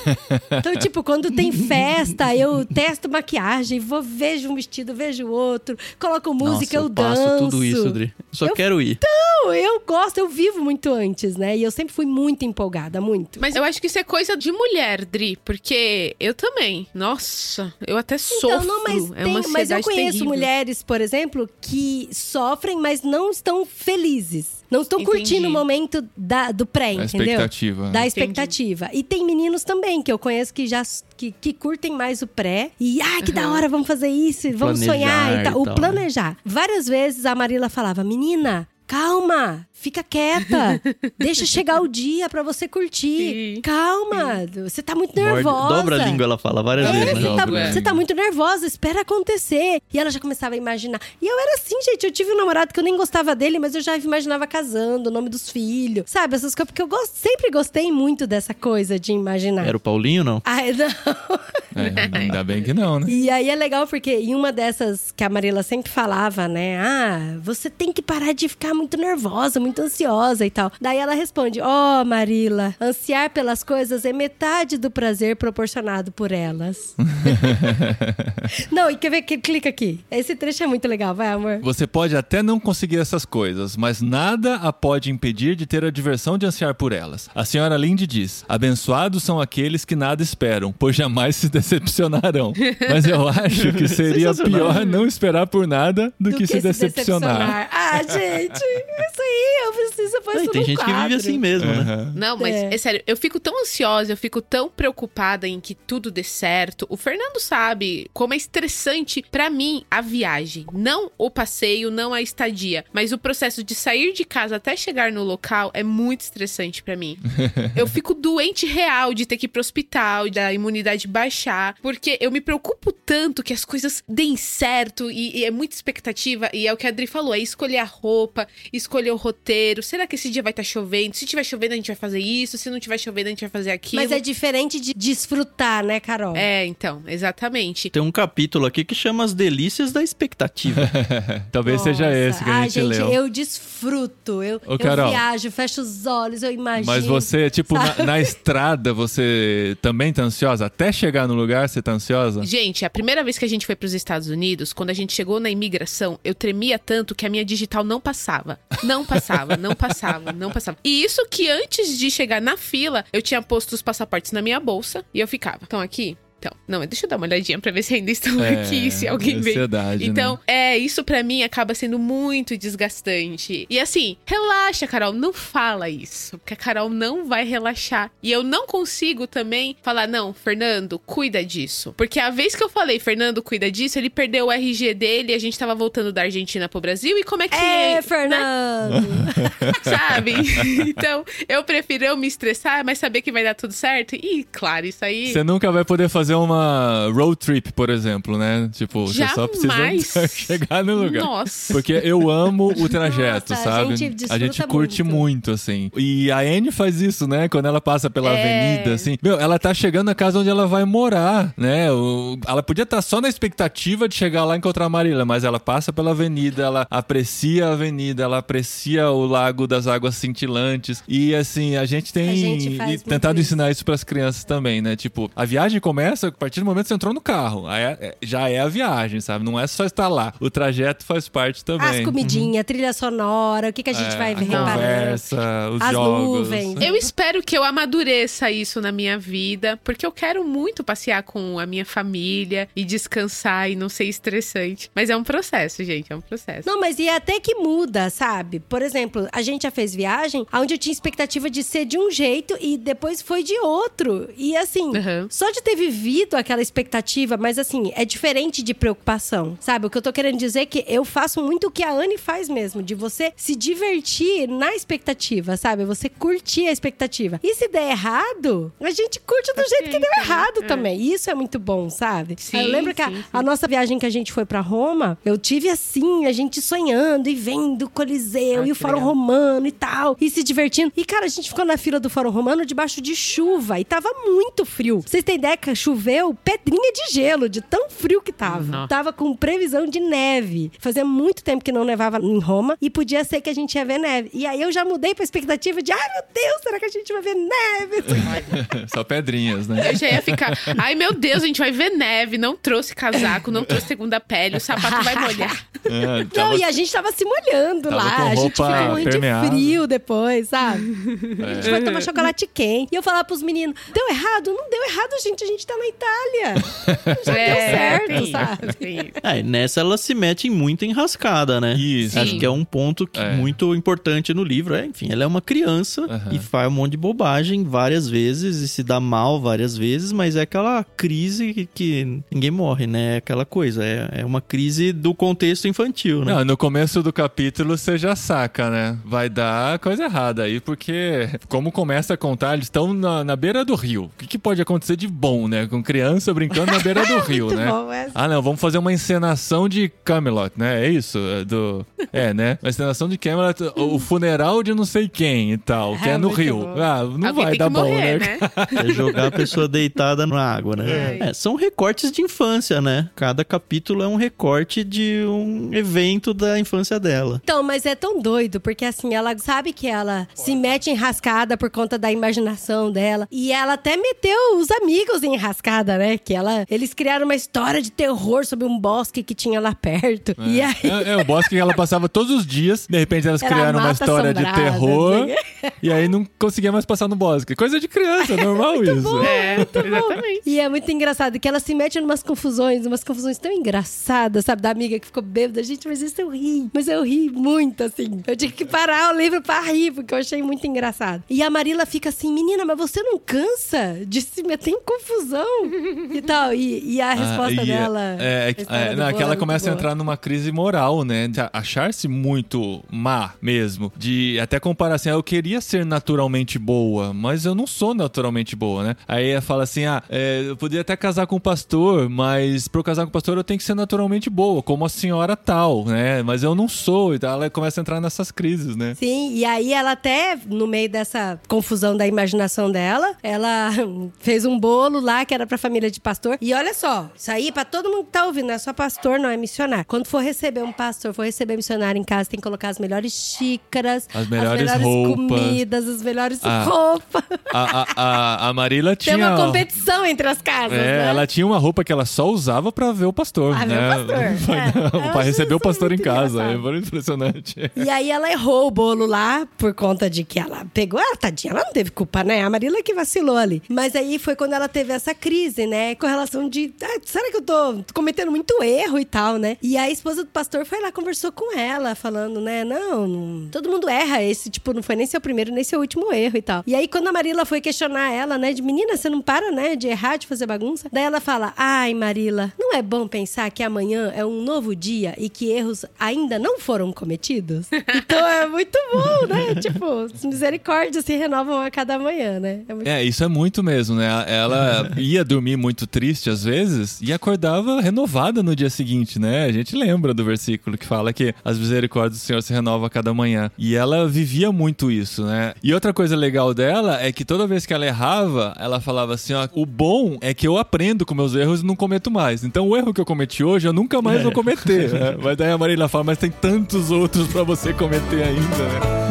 Então, tipo, quando tem festa, eu testo maquiagem, vou, vejo um vestido, vejo outro, coloco música, Nossa, eu, passo danço. tudo isso, Adri. Só Eu- quero ir. Não, eu gosto, eu vivo muito antes, né? E eu sempre fui muito empolgada, muito. Mas eu acho que isso é coisa de mulher, Dri, porque eu também. Nossa, eu até sofro. Então, não, mas, é tem- uma mas eu conheço terrível. mulheres, por exemplo, que sofrem, mas não estão felizes. Não estão Entendi. curtindo o momento da- do pré, A entendeu? expectativa. Da Entendi. expectativa. E tem meninos também que eu conheço que já que, que curtem mais o pré. E, ah, que da hora, vamos fazer isso, vamos Planejar sonhar e tal. e O tal, né? planejar. Várias vezes a Marila falava, menina. Calma, fica quieta. (laughs) Deixa chegar o dia pra você curtir. Sim. Calma, você tá muito Morde- nervosa. dobra a língua, ela fala várias É, vezes, você né? tá, Dobra, é. você tá muito nervosa, espera acontecer. E ela já começava a imaginar. E eu era assim, gente. Eu tive um namorado que eu nem gostava dele, mas eu já imaginava casando, o nome dos filhos. Sabe, essas coisas. Porque eu gosto- sempre gostei muito dessa coisa de imaginar. Era o Paulinho, não? Ai, não. É, ainda bem que não, né? E aí é legal porque em uma dessas que a Marila sempre falava, né? Ah, você tem que parar de ficar muito nervosa, muito ansiosa e tal. Daí ela responde: Ó, oh, Marila, ansiar pelas coisas é metade do prazer proporcionado por elas. (laughs) não, e quer ver que clica aqui. Esse trecho é muito legal, vai, amor. Você pode até não conseguir essas coisas, mas nada a pode impedir de ter a diversão de ansiar por elas. A senhora Lindy diz: Abençoados são aqueles que nada esperam, pois jamais se decepcionarão. (laughs) Mas eu acho que seria pior não esperar por nada do, que, se decepcionar. Ah, gente, isso aí, eu preciso pôr Ai, isso tem gente que vive quadro. assim mesmo, né? Aham. Não, mas É. é. sério, eu fico tão ansiosa, eu fico tão preocupada em que tudo dê certo. O Fernando sabe como é estressante pra mim a viagem, não o passeio, não a estadia, mas o processo de sair de casa até chegar no local é muito estressante pra mim. (laughs) eu fico doente real de ter que ir pro hospital, da imunidade baixar, porque eu me preocupo tanto que as coisas deem certo e, e é muita expectativa e é o que a Adri falou, é escolher a roupa, escolher o roteiro. Será que esse dia vai estar chovendo? Se tiver chovendo, a gente vai fazer isso. Se não tiver chovendo, a gente vai fazer aquilo. Mas é diferente de desfrutar, né, Carol? É, então, exatamente. Tem um capítulo aqui que chama As Delícias da Expectativa. (laughs) Talvez seja Nossa. esse que a gente gente, leu. eu desfruto. Eu, Ô, eu Carol. viajo, fecho os olhos, eu imagino. Mas você, tipo, na, na estrada, você também tá ansiosa? Até chegar no lugar, você tá ansiosa? Gente, a primeira vez que a gente foi pros Estados Unidos, quando a gente chegou na imigração, eu tremia tanto que a minha digital não passava. Não passava, não passava, não passava. E isso que antes de chegar na fila, eu tinha posto os passaportes na minha bolsa e eu ficava. Estão aqui? Então, não, deixa eu dar uma olhadinha pra ver se ainda estão (laughs) É, aqui, se alguém veio. ansiedade, Então, né? é, isso pra mim acaba sendo muito desgastante. E assim, relaxa, Carol, não fala isso, porque a Carol não vai relaxar. E eu não consigo também falar, não, Fernando, cuida disso. Porque a vez que eu falei, Fernando, cuida disso, ele perdeu o RG dele, a gente tava voltando da Argentina pro Brasil, e como é que. É, né? Fernando! (laughs) Sabe? (laughs) então, eu prefiro eu me estressar, mas saber que vai dar tudo certo. E, claro, isso aí. Você nunca vai poder fazer uma road trip, por exemplo, né? Tipo, você só Jamais. precisa (laughs) chegar no lugar. Nossa. Porque eu amo o trajeto, Nossa, a sabe? gente desfruta gente curte muito. muito. assim. E a Anne faz isso, né? Quando ela passa pela É. avenida, assim. Meu, ela tá chegando na casa onde ela vai morar, né? O- ela podia estar só na expectativa de chegar lá e encontrar a Marília, mas ela passa pela avenida, ela aprecia a avenida, ela aprecia o lago das águas cintilantes. E assim, a gente tem A gente tentado ensinar isso pras crianças também, né? Tipo, a viagem começa a partir do momento que você entrou no carro. Aí é- é- já é a viagem, sabe? Não é só estar lá. O trajeto faz parte também. As comidinhas, trilha sonora, o que, que a gente É, vai a reparando. conversa, os As jogos. nuvens. Eu espero que eu amadureça isso na minha vida, porque eu quero muito passear com a minha família e descansar e não ser estressante. Mas é um processo, gente, é um processo. Não, mas e até que muda, sabe? Por exemplo, a gente já fez viagem onde eu tinha expectativa de ser de um jeito e depois foi de outro. E assim, Uhum. só de ter vivido aquela expectativa, mas assim, é diferente de preocupação, sabe? O que eu tô querendo dizer é que eu faço muito o que a Anne faz mesmo, de você se divertir na expectativa, sabe? Você curtir a expectativa. E se der errado, a gente curte do jeito que deu né? errado É. também. Isso é muito bom, sabe? Sim, eu lembro que a, a nossa viagem que a gente foi pra Roma, eu tive assim, a gente sonhando e vendo o Coliseu Ah, e o Fórum. Romano e tal, e se divertindo. E cara, a gente ficou na fila do Fórum Romano debaixo de chuva e tava muito frio. Vocês têm ideia que choveu pedrinha de gelo, de tão frio que tava. Tava com previsão de neve. Fazia muito tempo que não nevava em Roma e podia ser que a gente ia ver neve. E aí eu já mudei pra expectativa de, ai meu Deus, será que a gente vai ver neve? (laughs) Só pedrinhas, né? Eu já ia ficar. Ai, meu Deus, a gente vai ver neve. Não trouxe casaco, não trouxe segunda pele, o sapato vai molhar. (laughs) É, Não, tava- e a gente tava se molhando Tava lá. A gente ficou de permeável. frio depois, sabe? (laughs) A gente foi É. tomar chocolate quente. E eu falava pros meninos: deu errado? Não deu errado, gente. A gente tá na Itália. (laughs) Já deu certo, tem sabe? isso. É, nessa ela se mete em muita enrascada, né? Isso. Acho Sim. que é um ponto que- É. muito importante no livro. É, enfim, ela é uma criança Aham. e faz um monte de bobagem várias vezes e se dá mal várias vezes, mas é aquela crise que, que ninguém morre, né? É aquela coisa. É, é uma crise do contexto infantil, né? Não, no começo do capítulo você já saca, né? Vai dar coisa errada aí, porque como começa a contar, eles estão na, na beira do rio. O que, que pode acontecer de bom, né? Com criança brincando na beira do (laughs) rio, né? bom. Ah, não, vamos fazer uma encenação de Camelot, né? É isso? É Do... É, né? Uma encenação de Camelot, o funeral de não sei quem e tal, que é, É, no rio. bom. Ah, não Alguém vai dar bom, morrer, né? né? É jogar a pessoa deitada na água, né? É. É, são recortes de infância, né? Cada capítulo é um recorte de um evento da infância dela. Então, mas é tão doido, porque assim, ela sabe que ela se mete em rascada por conta da imaginação dela. E ela até meteu os amigos em rascada, né? Que ela, eles criaram uma história de terror sobre um bosque que tinha lá perto. E aí. É, é, o bosque que ela passava todos os dias. De repente elas Era criaram uma história de terror. assim. (laughs) E aí não conseguia mais passar no bosque. Coisa de criança, (laughs) normal isso. É, exatamente. E é muito engraçado que ela se mete em umas confusões, umas confusões tão engraçadas, sabe? Da amiga que ficou bêbada. Gente, mas isso eu ri. Mas eu ri muito, assim. Eu tive que parar o livro pra rir, porque eu achei muito engraçado. E a Marila fica assim, menina, mas você não cansa de se meter em confusão? E tal. E, e a resposta Ah, e dela. É, é, a é, não, é que ela bolo, começa a boa. entrar numa crise moral, né? Achar-se muito má mesmo. De até comparar assim, ah, eu queria ser naturalmente boa, mas eu não sou naturalmente boa, né? Aí ela fala assim: ah, é, eu poderia até casar com o pastor, mas pra eu casar com o pastor eu tenho que ser naturalmente boa, como a senhora tal, né? Mas eu não sou. E tal. ela começa a entrar nessas crises, né? Sim, e aí ela até, no meio dessa confusão da imaginação dela, ela (laughs) fez um bolo lá que era pra família de pastor. E olha só, isso aí pra todo mundo que tá ouvindo, não é só pastor, não é missionário. Quando for receber um pastor, for receber missionário em casa, tem que colocar as melhores xícaras, As melhores roupas. comidas, as melhores Ah. roupas. A, a, a, a Marila Tem tinha. uma competição entre as casas, É, né? ela tinha uma roupa que ela só usava pra ver o pastor, (laughs) Pra ver né? o pastor, é. Pra receber o pastor em casa. É impressionante. E aí ela errou o bolo lá por conta de que ela pegou. Ah, tadinha, ela não teve culpa, né? A Marila que vacilou ali. Mas aí foi quando ela teve essa crise, né? Com relação de. "Ah, será que eu tô cometendo muito erro e tal, né? E a esposa do pastor foi lá, conversou com ela, falando, né? Não, não- todo mundo erra. Esse, tipo, não foi nem seu primeiro, nem seu último erro e tal. E aí, quando a Marila foi questionar ela, né? De menina, você não para, né? De errar, de fazer bagunça. Daí ela fala: Ai, Marila, não é bom pensar que amanhã é um novo dia e que erros ainda não foram cometidos? (laughs) Então é muito bom, né? tipo, as misericórdias se renovam a cada manhã, né? É muito É, isso é muito mesmo, né? Ela ia (laughs) dormir muito triste às vezes e acordava renovada no dia seguinte, né? A gente lembra do versículo que fala que as misericórdias do Senhor se renovam a cada manhã. E ela vivia muito isso, né? E outra coisa legal dela é que toda vez que ela errava, ela falava assim: ó, o bom é que eu aprendo com meus erros e não cometo mais. Então o erro que eu cometi hoje eu nunca mais vou cometer. né? (laughs) Mas daí a Marília fala, mas tem tantos outros pra você cometer ainda, né?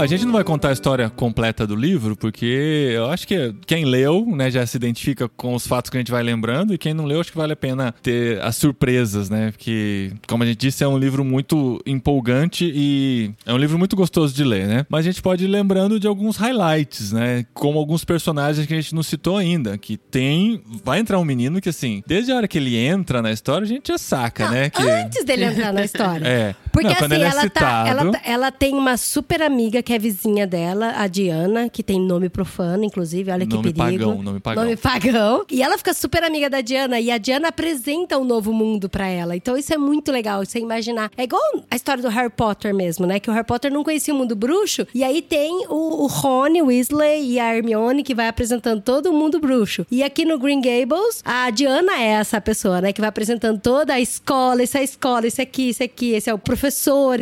A gente não vai contar a história completa do livro, porque eu acho que quem leu, né, já se identifica com os fatos que a gente vai lembrando, e quem não leu, acho que vale a pena ter as surpresas, né? Porque, como a gente disse, é um livro muito empolgante e é um livro muito gostoso de ler, né? Mas a gente pode ir lembrando de alguns highlights, né? Como alguns personagens que a gente não citou ainda, que tem. Vai entrar um menino que, assim, desde a hora que ele entra na história, a gente já saca, Não, né? Que... Antes dele entrar na história. É. Porque Não, assim, ele é ela, tá, citado- ela, tá- ela tem uma super amiga que é vizinha dela, a Diana, que tem nome profano, inclusive, olha Nome que perigo. pagão, nome pagão. Nome pagão. E ela fica super amiga da Diana, e a Diana apresenta um novo mundo pra ela. Então isso é muito legal, você imaginar. É igual a história do Harry Potter mesmo, né? Que o Harry Potter não conhecia o mundo bruxo, e aí tem o, o Rony, o Weasley e a Hermione que vai apresentando todo o mundo bruxo. E aqui no Green Gables, a Diana é essa pessoa, né? Que vai apresentando toda a escola, essa escola, esse aqui, esse aqui, esse é o professor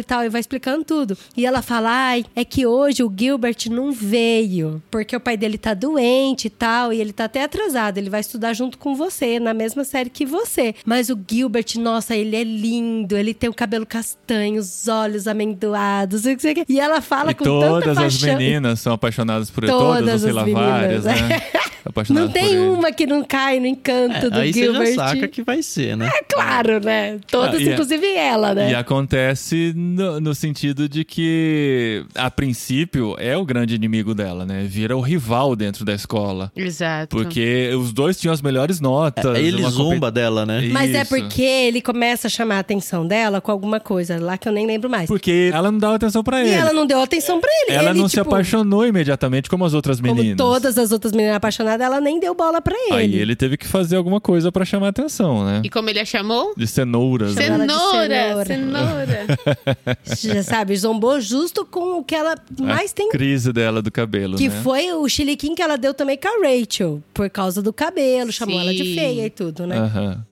e tal, e vai explicando tudo. E ela fala: ai, é que hoje o Gilbert não veio, porque o pai dele tá doente e tal, e ele tá até atrasado. Ele vai estudar junto com você, na mesma série que você. Mas o Gilbert, nossa, ele é lindo, ele tem o cabelo castanho, os olhos amendoados, não sei o quê. E ela fala E com tanta todas as paixão. meninas são apaixonadas por ele. Todas Todas, ou sei lá, meninas. várias, né? (laughs) Apaixonadas Não tem por ele. uma que não cai no encanto do É, Aí você Gilbert. já saca que vai ser, né? É claro, né? Todas, Ah, e é- inclusive ela, né? E acontece no, no sentido de que, a princípio, é o grande inimigo dela, né? Vira o rival dentro da escola. Exato. Porque os dois tinham as melhores notas. Aí ele uma zomba dela, né? Mas é Isso. porque ele começa a chamar a atenção dela com alguma coisa lá que eu nem lembro mais. Porque ela não dava atenção pra E ele. ela não deu atenção pra ele. Ela ele, não se tipo, apaixonou imediatamente como as outras Como meninas. todas as outras meninas apaixonadas, ela nem deu bola pra ele. Aí ele teve que fazer alguma coisa pra chamar a atenção, né? E como ele a chamou? De cenouras. né? Ela de Cenoura, cenoura. (laughs) cenoura. Já sabe, zombou justo com o que ela mais tem. Crise dela do cabelo, Que né? foi o chiliquim que ela deu também com a Rachel. Por causa do cabelo, chamou ela de Sim. feia e tudo, né? Aham.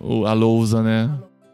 O- A lousa, né?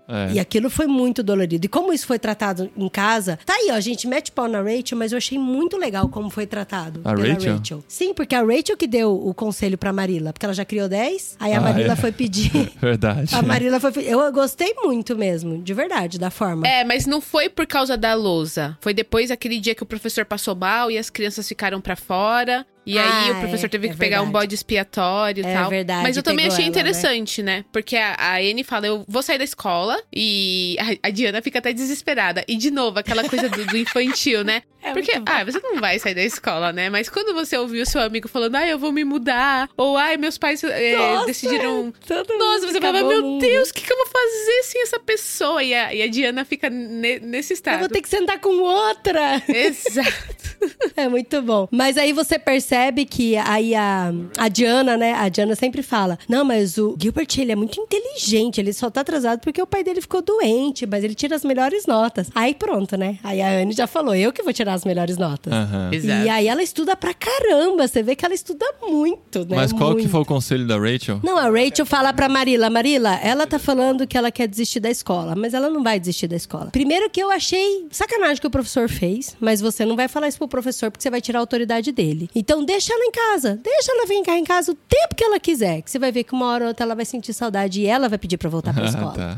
É. E aquilo foi muito dolorido. E como isso foi tratado em casa, tá aí, ó, a gente mete pau na Rachel, mas eu achei muito legal como foi tratado A pela Rachel? Sim, porque a Rachel que deu o conselho pra Marila, porque ela já criou 10, aí a Ah, Marila é. foi pedir. (laughs) Verdade. A Marila foi. Eu gostei muito mesmo, de verdade, da forma. É, mas não foi por causa da lousa. Foi depois aquele dia que o professor passou mal e as crianças ficaram pra fora. E aí Ah, o professor é, teve é que pegar um bode expiatório e É tal. verdade, Mas eu também achei ela, né? interessante, né? Porque a, a Anne fala, eu vou sair da escola. E a, a Diana fica até desesperada. E de novo, aquela coisa do, do infantil, né? (laughs) É Porque, ah, você não vai sair da escola, né? Mas quando você ouviu o seu amigo falando, ah, eu vou me mudar. Ou, ai, meus pais eh, Nossa, decidiram Todo nossa, você fala, meu. Deus, o que, que eu vou fazer sem essa pessoa? E a, e a Diana fica ne- nesse Eu estado. vou ter que sentar com outra. Exato. (laughs) É muito bom. Mas aí você percebe que aí a, a Diana, né? A Diana sempre fala: Não, mas o Gilbert, ele é muito inteligente. Ele só tá atrasado porque o pai dele ficou doente, mas ele tira as melhores notas. Aí pronto, né? Aí a Anne já falou: Eu que vou tirar as melhores notas. Aham. Exato. E aí ela estuda pra caramba. Você vê que ela estuda muito, né? Mas qual que Muito. foi o conselho da Rachel? Não, a Rachel fala pra Marila, Marila, ela tá falando que ela quer desistir da escola, mas ela não vai desistir da escola. Primeiro que eu achei sacanagem que o professor fez, mas você não vai falar isso pro professor porque você vai tirar a autoridade dele. Então deixa ela em casa, deixa ela vir cá em casa o tempo que ela quiser, que você vai ver que uma hora ou outra ela vai sentir saudade e ela vai pedir pra voltar pra Ah, escola. tá.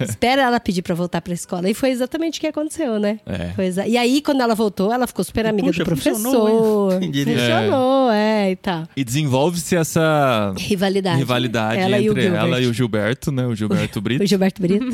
(laughs) Espera ela pedir pra voltar pra escola. E foi exatamente o que aconteceu, né? É. E aí, quando ela voltou, ela ficou super amiga puxa, do professor. funcionou, diria? Funcionou, é, e tal. E desenvolve-se essa Rivalidade. rivalidade Ela e entre Gilbert. ela e o Gilberto, né? O Gilberto (laughs) Brito. O Gilberto Brito.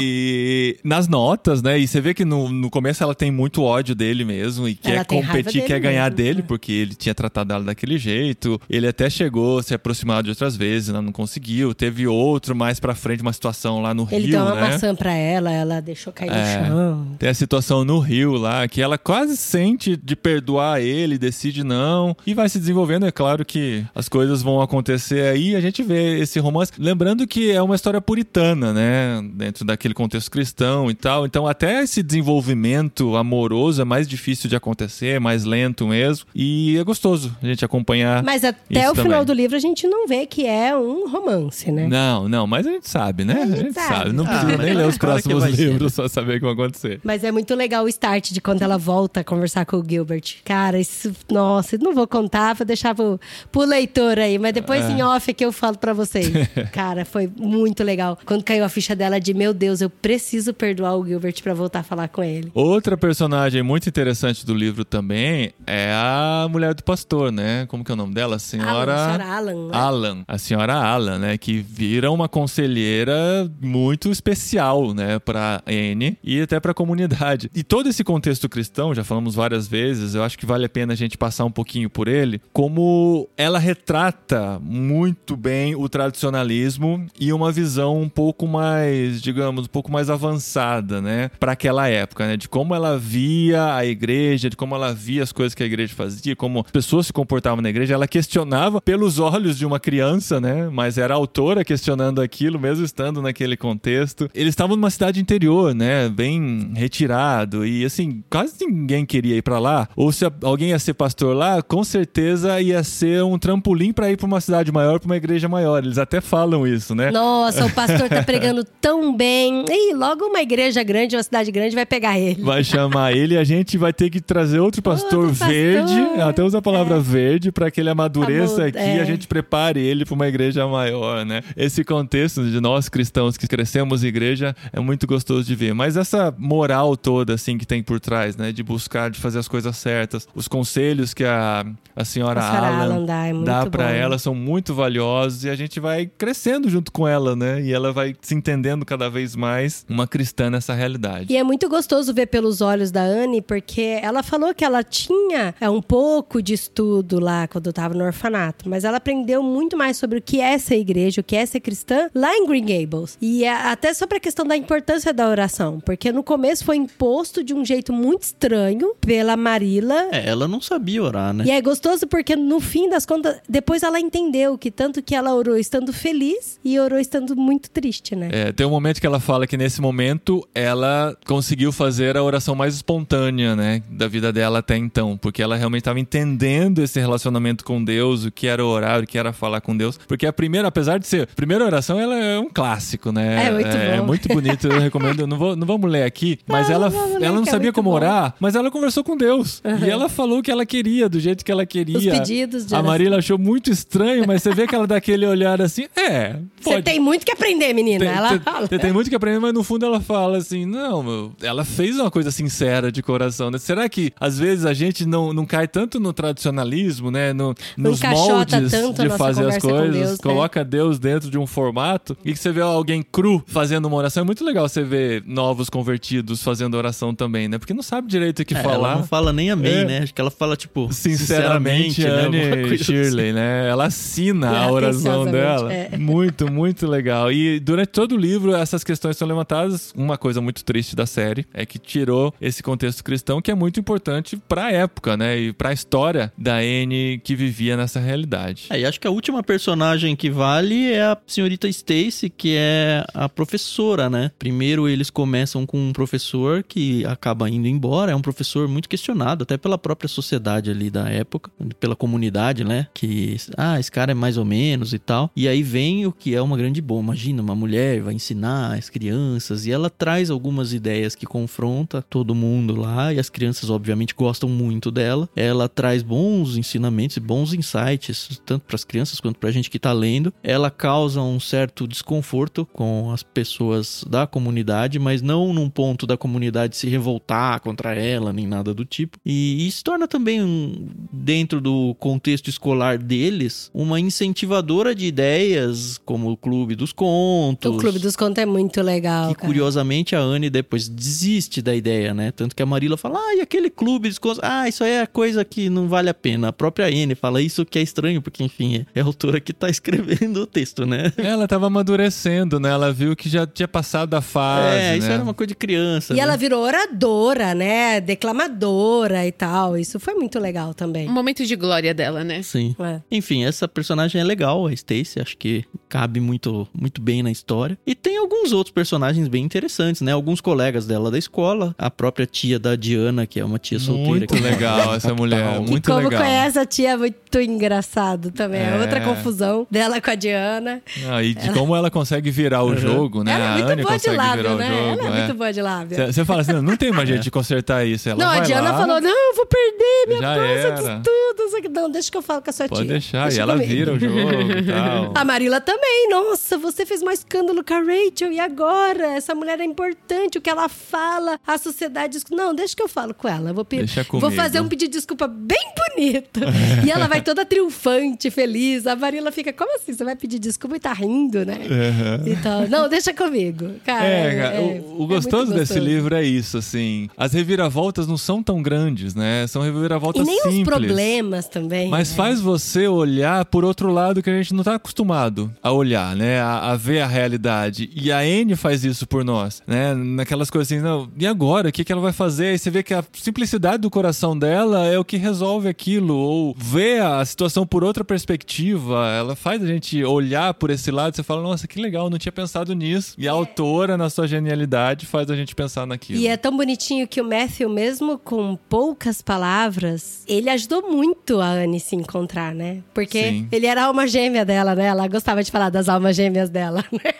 E nas notas, né? E você vê que no, no começo ela tem muito ódio dele mesmo e quer competir, quer ganhar mesmo, dele, é. porque ele tinha tratado ela daquele jeito. Ele até chegou a se aproximar de outras vezes, ela não conseguiu. Teve outro mais pra frente, uma situação lá no Ele Rio, deu uma né? maçã pra ela, ela deixou cair É. no chão. Tem a situação no Rio lá, que ela quase sente de perdoar ele, decide não, e vai se desenvolvendo. É claro que as coisas vão acontecer aí, a gente vê esse romance. Lembrando que é uma história puritana, né? Dentro daquele contexto cristão e tal. Então, até esse desenvolvimento amoroso é mais difícil de acontecer, mais lento mesmo. E é gostoso a gente acompanhar. Mas até Isso o final também. do livro a gente não vê que é um romance, né? Não, não, mas a gente sabe, né? A gente sabe. Não Ah, precisa mas nem ler os próximos livros só saber o que vai acontecer. Mas é muito legal o start de quando ela volta a conversar com o Gilbert. Cara, isso, nossa, não vou contar, vou deixar pro, pro leitor aí, mas depois É. em off é que eu falo pra vocês. (laughs) Cara, foi muito legal. Quando caiu a ficha dela de, meu Deus, eu preciso perdoar o Gilbert pra voltar a falar com ele. Outra personagem muito interessante do livro também é a mulher do pastor, né? Como que é o nome dela? A senhora... Alan, a senhora Alan, né? Alan, a senhora Alan, né, que vira uma conselheira muito especial, né, para Anne e até para a comunidade. E todo esse contexto cristão, já falamos várias vezes, eu acho que vale a pena a gente passar um pouquinho por ele, como ela retrata muito bem o tradicionalismo e uma visão um pouco mais, digamos, um pouco mais avançada, né, para aquela época, né, de como ela via a igreja, de como ela via as coisas que a igreja fazia, como as pessoas se comportavam na igreja, ela questionava pelos olhos de uma criança, né, mas era a autora questionando aquilo, mesmo estando naquele contexto. Eles estavam numa cidade interior, né, bem retirado e assim, quase ninguém queria ir para lá, ou se alguém ia ser pastor lá, com certeza ia ser um trampolim para ir para uma cidade maior, para uma igreja maior. Eles até falam isso, né? Nossa, o pastor tá (laughs) pregando tão bem. Ih, logo uma igreja grande, uma cidade grande vai pegar ele. vai chamar ele e a gente vai ter que trazer outro pastor, Outro pastor. verde, até usa a palavra verde, para que ele amadureça Amor, aqui é. e a gente prepare ele para uma igreja maior, né? Esse contexto de nós cristãos que crescemos em igreja é muito gostoso de ver. Mas essa moral toda, assim, que tem por trás, né? De buscar, de fazer as coisas certas, os conselhos que a, a senhora, A senhora Alan, Alan dá, é dá para ela são muito valiosos e a gente vai crescendo junto com ela, né? E ela vai se entendendo cada vez mais uma cristã nessa realidade. E é muito gostoso ver pelos olhos da Anne, porque ela falou que ela tinha é, um pouco de estudo lá quando estava no orfanato, mas ela aprendeu muito mais sobre o que é ser igreja, o que é ser cristã lá em Green Gables. E é até sobre a questão da importância da oração, porque no começo foi imposto de um jeito muito estranho pela Marila. É, ela não sabia orar, né? E é gostoso porque no fim das contas, depois ela entendeu que tanto que ela orou estando feliz e orou estando muito triste, né? É, tem um momento que ela fala que nesse momento ela conseguiu fazer a oração mais espontânea, né, da vida dela até então, porque ela realmente estava entendendo esse relacionamento com Deus, o que era orar, o que era falar com Deus, porque a primeira, apesar de ser, a primeira oração, ela é um clássico, né? É muito é, bom. muito bonito, eu recomendo, não, vou, não vamos ler aqui, mas Não, ela, não ler, ela não é sabia como bom. orar, mas ela conversou com Deus, e ela falou o que ela queria, do jeito que ela queria. Os pedidos de A. Marília achou muito estranho, mas você vê que ela dá aquele olhar assim, é, Você tem muito que aprender, menina. tem, ela fala. tem- tem muito que aprender, mas no fundo ela fala assim: não, meu, ela fez uma coisa sincera de coração, né? Será que às vezes a gente não, não cai tanto no tradicionalismo, né? No, nos moldes de fazer as coisas, Deus, né? coloca Deus dentro de um formato e que você vê alguém cru fazendo uma oração. É muito legal você ver novos convertidos fazendo oração também, né? Porque não sabe direito o que É, falar. Ela não fala nem amém, É. né? Acho que ela fala, tipo, Sinceramente, né? Alguma Anne Shirley, né? Ela assina É, a oração dela. é. (laughs) Muito, muito legal. E durante todo o livro, essas questões são levantadas. Uma coisa muito triste da série é que tirou esse contexto cristão que é muito importante pra época, né? E pra história da Anne que vivia nessa realidade. É, e acho que a última personagem que vale é a senhorita Stacy, que é a professora, né? Primeiro eles começam com um professor que acaba indo embora, é um professor muito questionado, até pela própria sociedade ali da época, pela comunidade, né? Que, ah, esse cara é mais ou menos e tal. E aí vem o que é uma grande bomba. Imagina, uma mulher vai ensinar as crianças e ela traz algumas ideias que confronta todo mundo lá e as crianças obviamente gostam muito dela. Ela traz bons ensinamentos e bons insights, tanto para as crianças quanto para a gente que tá lendo. Ela causa um certo desconforto com as pessoas da comunidade, mas não num ponto da comunidade se revoltar contra ela, nem nada do tipo. E isso torna também, um- dentro do contexto escolar deles, uma incentivadora de ideias, como o Clube dos Contos. O Clube dos Contos é muito legal. Que cara. curiosamente a Anne depois desiste da ideia, né? Tanto que a Marila fala, ah, e aquele clube dos contos? Ah, isso aí é coisa que não vale a pena. A própria Anne fala isso que é estranho, porque enfim, é a autora que tá (laughs) escrevendo o texto, né? Ela tava amadurecendo, né? Ela viu que já tinha passado da fase. é, isso né? era uma coisa de criança. E né? ela virou oradora, né? Declamadora e tal. Isso foi muito legal também. Um momento de glória dela, né? Sim. É. Enfim, essa personagem é legal, a Stacy, acho que cabe muito, muito bem na história. E tem alguns outros personagens bem interessantes, né? Alguns colegas dela da escola, a própria tia da Diana, que é uma tia solteira. Muito que legal essa mulher, E muito como legal. conhece a tia é muito engraçado também. É. É. outra confusão dela com a Diana. Ah, e de como ela consegue virar o jogo, né? Ela é a muito Anne boa de lábio, né? jogo. Ela é, é. muito boa de lábio. Você fala assim, não, não tem mais (laughs) jeito de consertar isso. Ela não, a Diana lá, falou: não, eu vou perder minha Já de aqui. Não, deixa que eu falo com a sua Pode tia. deixar, Deixa e ela comigo. vira o jogo e (laughs) tal. A Marila também, nossa, você fez mais escândalo com a Rachel e agora? Essa mulher é importante, o que ela fala, a sociedade. diz- Não, deixa que eu falo com ela. eu Vou, pe- vou fazer um pedido de desculpa bem bonito. E ela vai toda triunfante, feliz. A Marila fica, como assim? Você vai pedir desculpa e tá rindo, né? Então, não, deixa comigo. Cara, É, é- o, o é muito gostoso desse gostoso. livro é isso, assim. As reviravoltas não são tão grandes, né? São E reviravoltas nem simples. os problemas também. Mas né? faz você olhar por outro lado que a gente não tá acostumado a olhar, né? A, a ver a realidade. E a Anne faz isso por nós, né? Naquelas coisas assim, não, e agora? O que, que ela vai fazer? Aí você vê que a simplicidade do coração dela é o que resolve aquilo. Ou ver a situação por outra perspectiva. Ela faz a gente olhar por esse lado e você fala, nossa, que legal, não tinha pensado nisso. E a autora, na sua genialidade, faz a gente pensar naquilo. E é tão bonitinho que o Matthew, mesmo com poucas palavras, ele ajudou muito a Anne se encontrar, né? Porque Sim. ele era a alma gêmea dela, né? Ela gostava de falar das almas gêmeas dela, (laughs) né?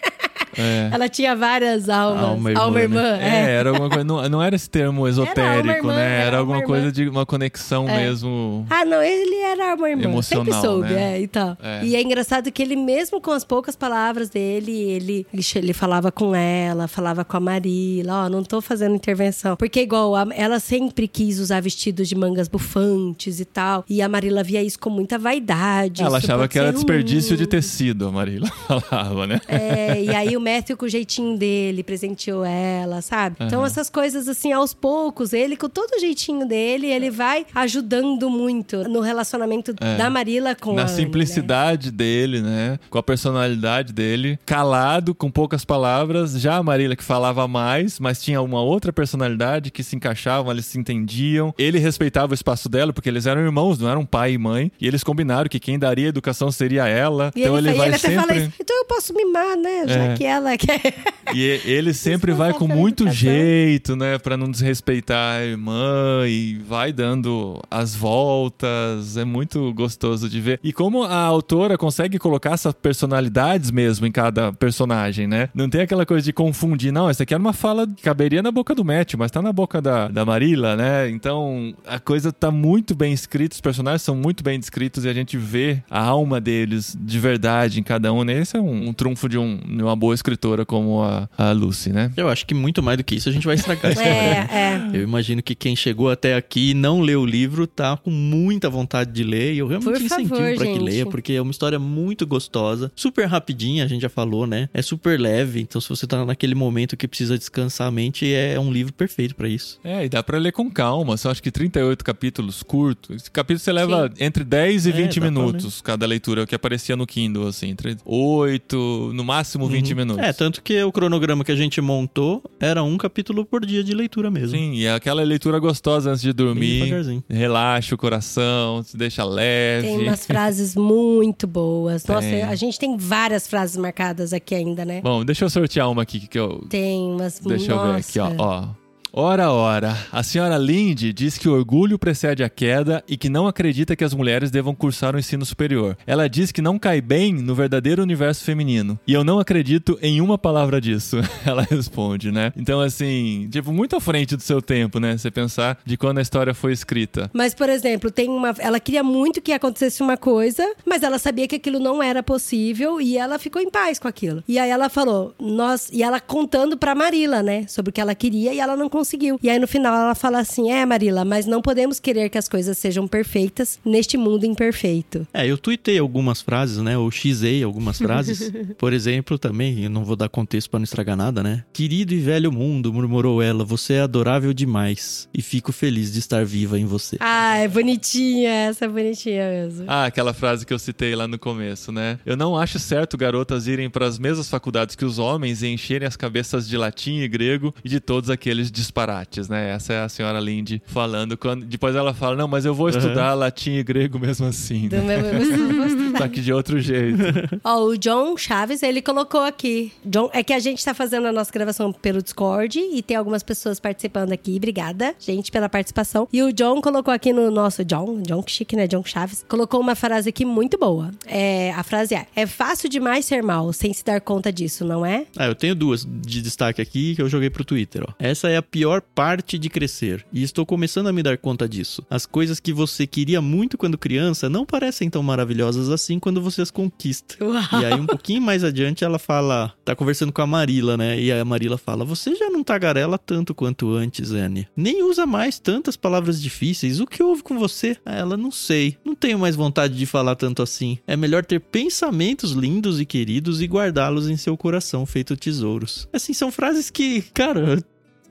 É. Ela tinha várias almas. Alma Alma irmã, irmã, É, é. era alguma coisa. Não, não era esse termo esotérico, irmã, né? era Era alguma uma coisa irmã. de uma conexão mesmo. Ah, não, ele era uma irmã. Sempre Emocional, soube, né? é, e tal. É. E é engraçado que ele, mesmo com as poucas palavras dele, ele, ele falava com ela, falava com a Marila, ó, não tô fazendo intervenção. Porque, igual, ela sempre quis usar vestidos de mangas bufantes e tal. E a Marila via isso com muita vaidade. Ela achava que era desperdício de ruim. tecido, a Marila (laughs) falava, né? É, e aí o Matthew com o jeitinho dele presenteou ela, sabe? Então Aham. essas coisas assim, aos poucos, ele com todo o jeitinho dele, ele vai ajudando muito no relacionamento É. da Marila com a Na Anne, né? simplicidade dele, né? Com a personalidade dele, calado, com poucas palavras. Já a Marília que falava mais, mas tinha uma outra personalidade que se encaixavam, eles se entendiam. Ele respeitava o espaço dela, porque eles eram irmãos, não eram pai e mãe. E eles combinaram que quem daria educação seria ela. E então ele, ele, vai ele até fala sempre. isso, então eu posso mimar, né? Já É. que ela quer. E e- ele sempre vai com muito jeito, né? Pra não desrespeitar a irmã e vai dando as voltas. É muito gostoso de ver. E como a autora consegue colocar essas personalidades mesmo em cada personagem, né? Não tem aquela coisa de confundir. Não, essa aqui era uma fala que caberia na boca do Matt, mas tá na boca da, da Marila, né? Então a coisa tá muito bem escrita, os personagens são muito bem descritos e a gente vê a alma deles de verdade em cada um, né? Esse é um, um trunfo de, um- de uma boa escritora como a, a Lucy, né? Eu acho que muito mais do que isso a gente vai estragar a história. É, é. Eu imagino que quem chegou até aqui e não leu o livro tá com muita vontade de ler. E eu realmente Por incentivo favor, pra que leia, porque é uma história muito gostosa, super rapidinha, a gente já falou, né? É super leve, então se você tá naquele momento que precisa descansar a mente, é um livro perfeito pra isso. É, e dá pra ler com calma. São acho que 38 capítulos curtos. Esse capítulo você leva entre 10 e É, 20 dá pra minutos cada leitura, é o que aparecia no Kindle, assim. Entre 8, no máximo 20 minutos. É, tanto que o cronograma que a gente montou era um capítulo por dia de leitura mesmo. Sim, e é aquela leitura gostosa antes de dormir. Relaxa o coração, se deixa leve. Tem umas frases muito boas. Nossa, Tem. a gente tem várias frases marcadas aqui ainda, né? Bom, deixa eu sortear uma aqui que eu. Tem umas Deixa eu ver aqui, ó. nossa. ó. Ora, ora, a senhora Lindy diz que o orgulho precede a queda e que não acredita que as mulheres devam cursar o ensino superior. Ela diz que não cai bem no verdadeiro universo feminino. E eu não acredito em uma palavra disso. (laughs) Ela responde, né? Então, assim, tipo, muito à frente do seu tempo, né? Você pensar de quando a história foi escrita. Mas, por exemplo, tem uma. Ela queria muito que acontecesse uma coisa, mas ela sabia que aquilo não era possível e ela ficou em paz com aquilo. E aí ela falou, nós. E ela contando pra Marila, né? Sobre o que ela queria e ela não conseguiu. E aí no final ela fala assim: é, Marila, mas não podemos querer que as coisas sejam perfeitas neste mundo imperfeito. É, eu tuitei algumas frases, né? Ou xei algumas (laughs) frases. Por exemplo, também, eu não vou dar contexto pra não estragar nada, né? Querido e velho mundo, murmurou ela, você é adorável demais. E fico feliz de estar viva em você. Ah, é bonitinha, essa é bonitinha mesmo. Ah, aquela frase que eu citei lá no começo, né? Eu não acho certo garotas irem para as mesmas faculdades que os homens e encherem as cabeças de latim e grego e de todos aqueles disparates, né? Essa é a senhora Lindy falando. Quando, depois ela fala, não, mas eu vou estudar latim e grego mesmo assim. Do Né? meu- Só que de outro jeito. (laughs) Ó, o John Chaves, ele colocou aqui. John, é que a gente tá fazendo a nossa gravação pelo Discord e tem algumas pessoas participando aqui. Obrigada, gente, pela participação. E o John colocou aqui no nosso John, John que chique, né? John Chaves, colocou uma frase aqui muito boa. É, a frase é: É fácil demais ser mal sem se dar conta disso, não é? Ah, eu tenho duas de destaque aqui que eu joguei pro Twitter, ó. Essa é a pior parte de crescer. E estou começando a me dar conta disso. As coisas que você queria muito quando criança não parecem tão maravilhosas assim quando você as conquista. E aí, um pouquinho mais adiante, ela fala. Tá conversando com a Marila, né? E aí a Marila fala: Você já não tagarela tanto quanto antes, Anne. Nem usa mais tantas palavras difíceis. O que houve com você? Ah, Ela não sei. Não tenho mais vontade de falar tanto assim. É melhor ter pensamentos lindos e queridos e guardá-los em seu coração, feito tesouros. Assim, são frases que, cara,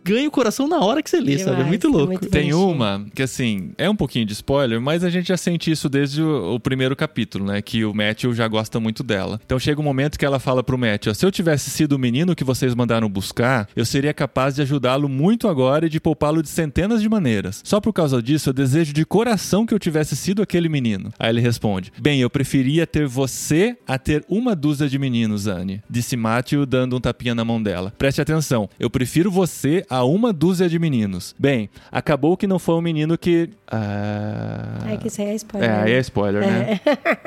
ganha o coração na hora que você lê, sabe? É Demais, muito é louco. muito Tem uma que, assim, é um pouquinho de spoiler, mas a gente já sente isso desde o, o primeiro capítulo, né? Que o Matthew já gosta muito dela. Então chega um momento que ela fala pro Matthew: se eu tivesse sido o menino que vocês mandaram buscar, eu seria capaz de ajudá-lo muito agora e de poupá-lo de centenas de maneiras. Só por causa disso, eu desejo de coração que eu tivesse sido aquele menino. Aí ele responde: Bem, eu preferia ter você a ter uma dúzia de meninos, Anne. Disse Matthew, dando um tapinha na mão dela. Preste atenção, eu prefiro você a uma dúzia de meninos. Bem, acabou que não foi um menino que. Ah... É que isso aí é spoiler. É, aí é spoiler, né?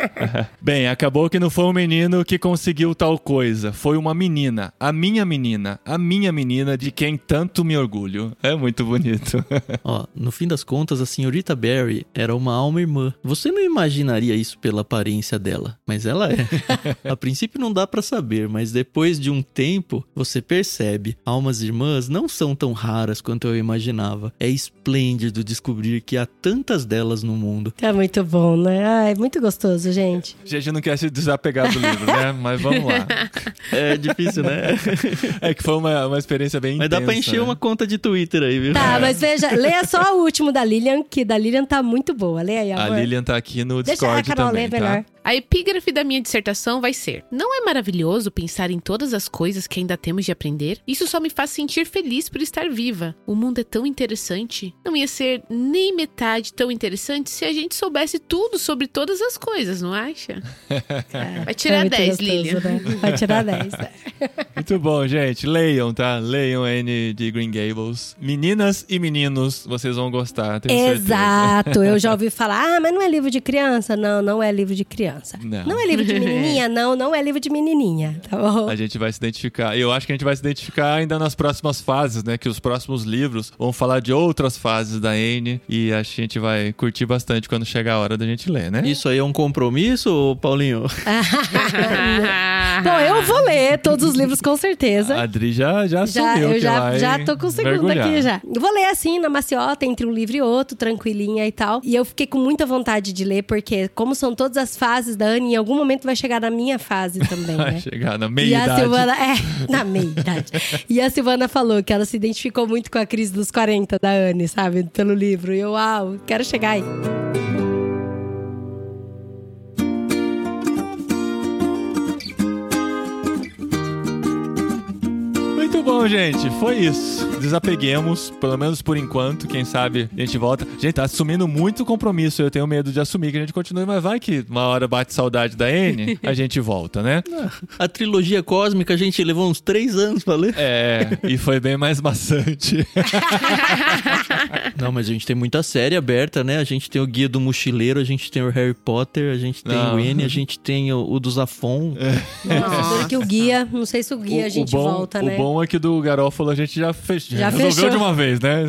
(laughs) Bem, acabou que não foi um menino que conseguiu tal coisa. Foi uma menina. A minha menina. A minha menina de quem tanto me orgulho. É muito bonito. (laughs) Ó, no fim das contas, a senhorita Barry era uma alma irmã. Você não imaginaria isso pela aparência dela, mas ela é. (laughs) a princípio não dá pra saber, mas depois de um tempo, você percebe. Almas irmãs não são tão raras quanto eu imaginava. É esplêndido descobrir que há tantas delas no mundo. É muito bom, né? Ah, é muito gostoso, gente. A gente não quer se desapegar do livro, né? Mas vamos lá. (laughs) É difícil, né? É que foi uma, uma experiência bem mas dá pra intensa, encher né? uma conta de Twitter aí, viu? Tá, mas veja, leia só o último da Lilian, que da Lilian tá muito boa. Leia aí, A amor. Lilian tá aqui no Deixa a Discord Carol também, ler melhor. tá? A epígrafe da minha dissertação vai ser: Não é maravilhoso pensar em todas as coisas que ainda temos de aprender? Isso só me faz sentir feliz por estar viva. O mundo é tão interessante. Não ia ser nem metade tão interessante se a gente soubesse tudo sobre todas as coisas, não acha? (laughs) Vai tirar É muito 10, gostoso, Lilian. né? Vai tirar 10. né? (laughs) Muito bom, gente. Leiam, tá? Leiam N de Green Gables. Meninas e meninos, vocês vão gostar, tenho certeza. Exato. Eu já ouvi (laughs) falar, ah, mas não é livro de criança? Não, não é livro de criança. Não. é livro de menininha? Não, não é livro de menininha, tá bom? A gente vai se identificar. Eu acho que a gente vai se identificar ainda nas próximas fases, né? Que os próximos livros vão falar de outras fases da N e acho que a gente vai curtir bastante quando chegar a hora da gente ler, né? Isso aí é um compromisso, Paulinho? Bom, eu vou ler todos os livros com certeza. A Adri já, já Já, assumiu eu que já, vai já tô com o segundo mergulhar. aqui já. Eu vou ler assim, na maciota, entre um livro e outro, tranquilinha e tal. E eu fiquei com muita vontade de ler, porque como são todas as fases da Anne, em algum momento vai chegar na minha fase também, Vai né? chegar na E a meia-idade. Silvana, é, na meia idade. (laughs) E a Silvana falou que ela se identificou muito com a crise dos 40 da Anne, sabe? Pelo livro. E eu, uau, quero chegar aí. Muito bom, gente. Foi isso. Desapeguemos, pelo menos por enquanto. Quem sabe a gente volta. Gente, tá assumindo muito compromisso. Eu tenho medo de assumir que a gente continue, mas vai que uma hora bate saudade da N, (laughs) a gente volta, né? A trilogia cósmica a gente levou uns três anos pra ler. É, e foi bem mais maçante. (laughs) Não, mas a gente tem muita série aberta, né? A gente tem o Guia do Mochileiro, a gente tem o Harry Potter, a gente tem Não. o N, a gente tem o, o do Zafon. Nossa, que o guia, não sei se o guia a gente bom, volta, o né? bom é que do Garófalo a gente já, fech... Já resolveu fechou. de uma vez, né?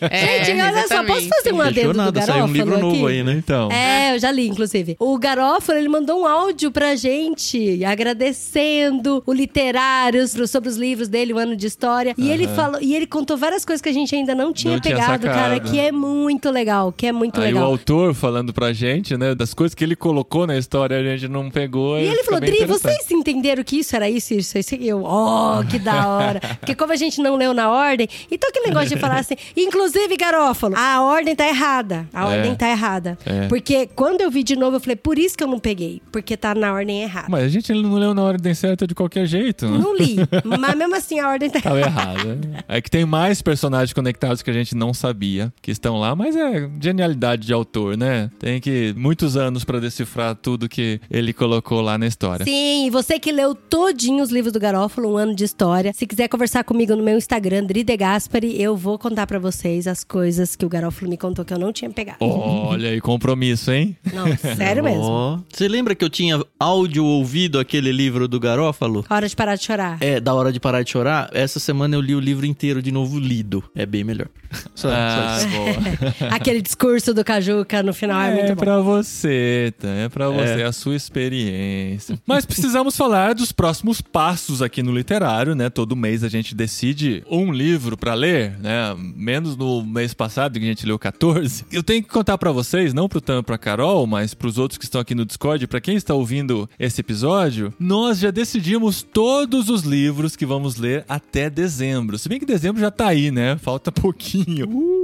É, Gente, olha só, posso fazer um Fechou adendo do nada, Garófalo saiu um livro aqui? novo aí, né? Então. É, eu já li, inclusive. O Garófalo, ele mandou um áudio pra gente, agradecendo o Literários pro- sobre os livros dele, o ano de história. E ele falou, e ele contou várias coisas que a gente ainda não tinha Não tinha pegado, cara, sacado. que é muito legal, que é muito Aí o legal. autor falando pra gente, né, das coisas que ele colocou na história, a gente não pegou. E ele fica falou, Dri, vocês entenderam que isso era isso, isso, isso? E eu, oh, que da hora. (laughs) Porque como a gente não leu na ordem, então aquele negócio de (laughs) falar assim, Inclusive, Garófalo, a ordem tá errada. A É. ordem tá errada. É. Porque quando eu vi de novo, eu falei, por isso que eu não peguei. Porque tá na ordem errada. Mas a gente não leu na ordem certa de qualquer jeito. né? Não li. (laughs) mas mesmo assim, a ordem tá Tava errado. É que tem mais personagens conectados que a gente não sabia que estão lá, mas é genialidade de autor, né? Tem que muitos anos pra decifrar tudo que ele colocou lá na história. Sim, você que leu todinho os livros do Garófalo, um ano de história. Se quiser conversar comigo no meu Instagram, Dri De Gaspari, eu vou contar pra vocês as coisas que o Garófalo me contou que eu não tinha pegado. Olha aí, compromisso, hein? Não, sério mesmo. Você lembra que eu tinha áudio ouvido aquele livro do Garófalo? Hora de parar de chorar. É, da hora de parar de chorar. Essa semana eu li o livro inteiro de novo lido. É bem melhor. (laughs) Só, Ah, só. (laughs) Aquele discurso do Cajuca no final é, É muito bom. pra você, tá? É pra você, É. a sua experiência. (laughs) Mas precisamos falar dos próximos passos aqui no literário, né? Todo mês a gente decide um livro pra ler, né? Menos no mês passado, que a gente leu 14. Eu tenho que contar pra vocês, não pro Tam e pra Carol, mas pros outros que estão aqui no Discord, pra quem está ouvindo esse episódio, nós já decidimos todos os livros que vamos ler até dezembro. Se bem que dezembro já tá aí, né? Falta pouquinho.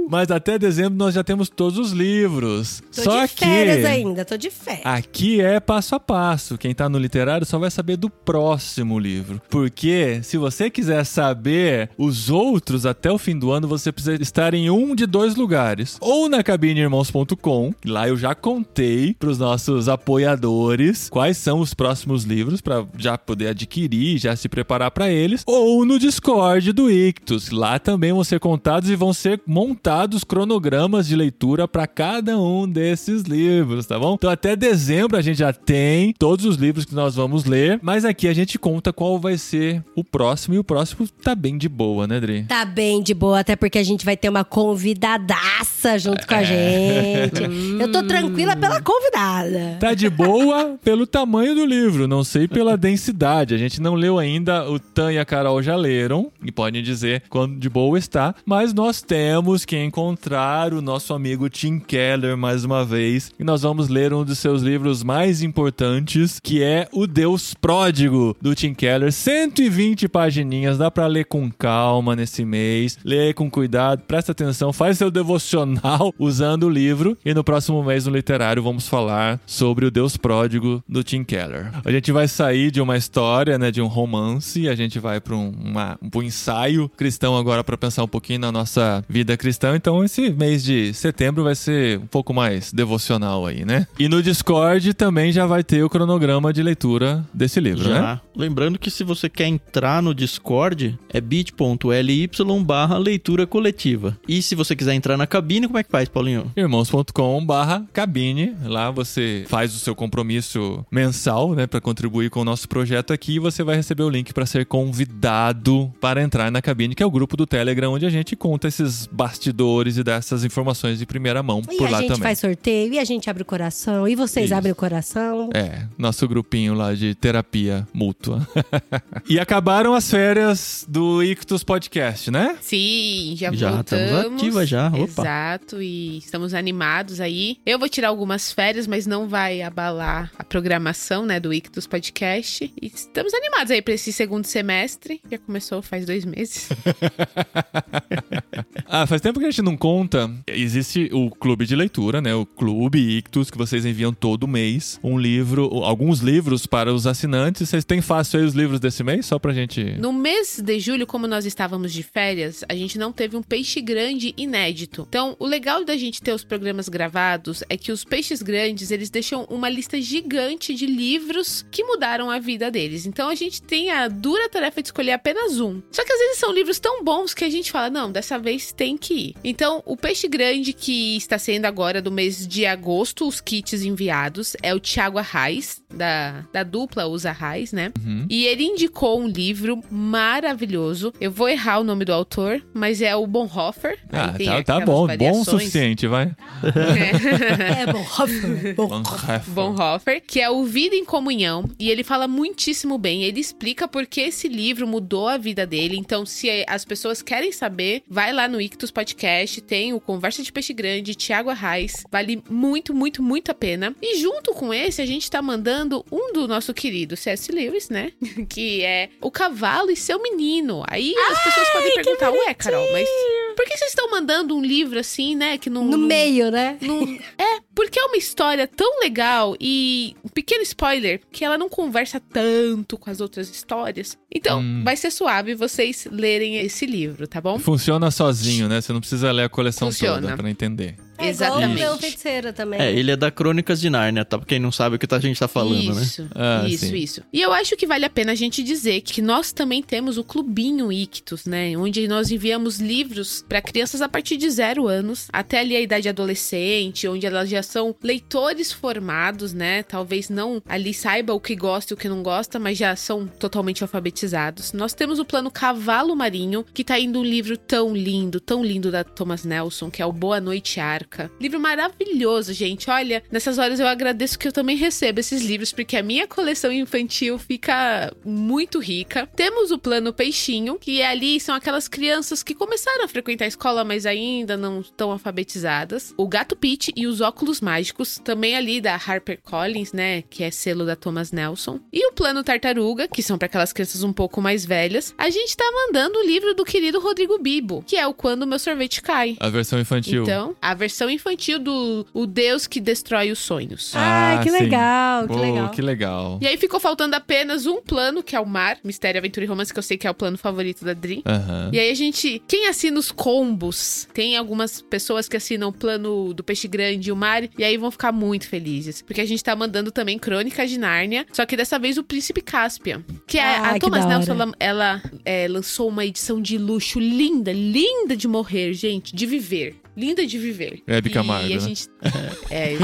Mas até dezembro nós já temos todos os livros. Tô Só de que férias ainda, tô de férias. Aqui é passo a passo. Quem tá no literário só vai saber do próximo livro. Porque se você quiser saber os outros até o fim do ano, você precisa estar em um de dois lugares. Ou na cabineirmãos.com, lá eu já contei pros nossos apoiadores quais são os próximos livros para já poder adquirir, já se preparar para eles. Ou no Discord do Ictus. Lá também vão ser contados e vão ser montados cronogramas de leitura para cada um desses livros, tá bom? Então até dezembro a gente já tem todos os livros que nós vamos ler, mas aqui a gente conta qual vai ser o próximo e o próximo tá bem de boa, né, Dri? Tá bem de boa, até porque a gente vai ter uma convidadaça junto com a gente. (laughs) Eu tô tranquila pela convidada. Tá de boa pelo tamanho do livro, não sei pela densidade. A gente não leu ainda, o Tan e a Carol já leram e podem dizer quando de boa está, mas nós temos que encontrar o nosso amigo Tim Keller mais uma vez. E nós vamos ler um dos seus livros mais importantes, que é O Deus Pródigo do Tim Keller, 120 pagininhas, dá pra ler com calma nesse mês, lê com cuidado, presta atenção, faz seu devocional (laughs) usando o livro. E no próximo mês no literário vamos falar sobre o Deus Pródigo do Tim Keller. A gente vai sair de uma história, né, de um romance, a gente vai para um, um ensaio cristão agora para pensar um pouquinho na nossa vida cristã. Então esse mês de setembro vai ser um pouco mais devocional aí, né? E no Discord também já vai ter o cronograma de leitura desse livro, né? Já. Lembrando que se você quer entrar no Discord, é bit.ly barra leitura coletiva. E se você quiser entrar na cabine, como é que faz, Paulinho? irmãos.com barra cabine. Lá você faz o seu compromisso mensal, né, para contribuir com o nosso projeto aqui e você vai receber o link para ser convidado para entrar na cabine, que é o grupo do Telegram onde a gente conta esses bastidores e dá essas informações de primeira mão E por a lá gente também. faz sorteio, e a gente abre o coração, e vocês Isso. abrem o coração. É, nosso grupinho lá de terapia mútua. (laughs) e acabaram as férias do Ictus Podcast, né? Sim, já, Já voltamos. estamos ativa já, opa. Exato, e estamos animados aí. Eu vou tirar algumas férias, mas não vai abalar a programação, né, do Ictus Podcast. E estamos animados aí pra esse segundo semestre. Já começou faz dois meses. (laughs) Ah, faz tempo que a gente não conta. Existe o clube de leitura, né? O Clube Ictus, que vocês enviam todo mês um livro, alguns livros para os assinantes. Vocês têm fácil aí os livros desse mês? Só pra gente. No mês de julho, como nós estávamos de férias, a gente não teve um peixe grande inédito. Então, o legal da gente ter os programas gravados é que os peixes grandes, eles deixam uma lista gigante de livros que mudaram a vida deles. Então, a gente tem a dura tarefa de escolher apenas um. Só que às vezes são livros tão bons que a gente fala, não, dessa vez tem que ir. Então, o peixe grande que está sendo agora do mês de agosto, os kits enviados, é o Thiago Arraes, da, da dupla Usa Arraes, né? E ele indicou um livro maravilhoso. Eu vou errar o nome do autor, mas é o Bonhoeffer. Ah, tá, tá bom. Bom o variações. suficiente, vai. É. É bom. (laughs) Bonhoeffer. Bonhoeffer, que é o Vida em Comunhão, e ele fala muitíssimo bem. Ele explica por que esse livro mudou a vida dele. Então, se as pessoas querem saber, vai lá no Ictus Podcast, tem o Conversa de Peixe Grande, Tiago Arraes. Vale muito, muito, muito a pena. E junto com esse, a gente tá mandando um do nosso querido C.S. Lewis, né? (laughs) que é O Cavalo e Seu Menino. Aí as pessoas podem perguntar, ué, Carol, mas por que vocês estão mandando um livro assim, né? Que não. No não- meio, né? não- (laughs) É, porque é uma história tão legal e um pequeno spoiler que ela não conversa tanto com as outras histórias. Então, Hum. vai ser suave vocês lerem esse livro, tá bom? Funciona sozinho, né? Você não precisa ler a coleção Funciona. toda pra entender. É Exatamente. igual o Feiticeira também. É, ele é da Crônicas de Nárnia, tá? Pra quem não sabe o que a gente tá falando, né? isso, Ah, isso, sim. isso. E eu acho que vale a pena a gente dizer que nós também temos o Clubinho Ictus, né? Onde nós enviamos livros para crianças a partir de zero anos, até ali a idade adolescente, onde elas já são leitores formados, né? Talvez não ali saiba o que gosta e o que não gosta, mas já são totalmente alfabetizados. Nós temos o plano Cavalo Marinho, que tá indo um livro tão lindo, tão lindo da Thomas Nelson, que é o Boa Noite Arca. Livro maravilhoso, gente. Olha, nessas horas eu agradeço que eu também recebo esses livros, porque a minha coleção infantil fica muito rica. Temos o plano Peixinho, que ali são aquelas crianças que começaram a frequentar a escola, mas ainda não estão alfabetizadas. O Gato Pete e os Óculos Mágicos, também ali da Harper Collins, né? Que é selo da Thomas Nelson. E o plano Tartaruga, que são para aquelas crianças um pouco mais velhas. A gente tá mandando o livro do querido Rodrigo Bibo, que é o Quando Meu Sorvete Cai. A versão infantil. Então, a versão infantil do O Deus que Destrói os Sonhos. Ai, Ah, que sim. legal, que Pô, legal. que legal. E aí ficou faltando apenas um plano, que é o Mar, Mistério, Aventura e Romance, que eu sei que é o plano favorito da Dri. Aham. E aí a gente, quem assina os combos, tem algumas pessoas que assinam o plano do Peixe Grande e o Mar, e aí vão ficar muito felizes. Porque a gente tá mandando também Crônicas de Nárnia, só que dessa vez o Príncipe Caspian. Que a, Ah, a que Thomas. Nelson, ela, ela, é, lançou uma edição de luxo linda, linda de morrer, gente, de viver. Linda de viver. Hebe E Camargo, a né? gente. É.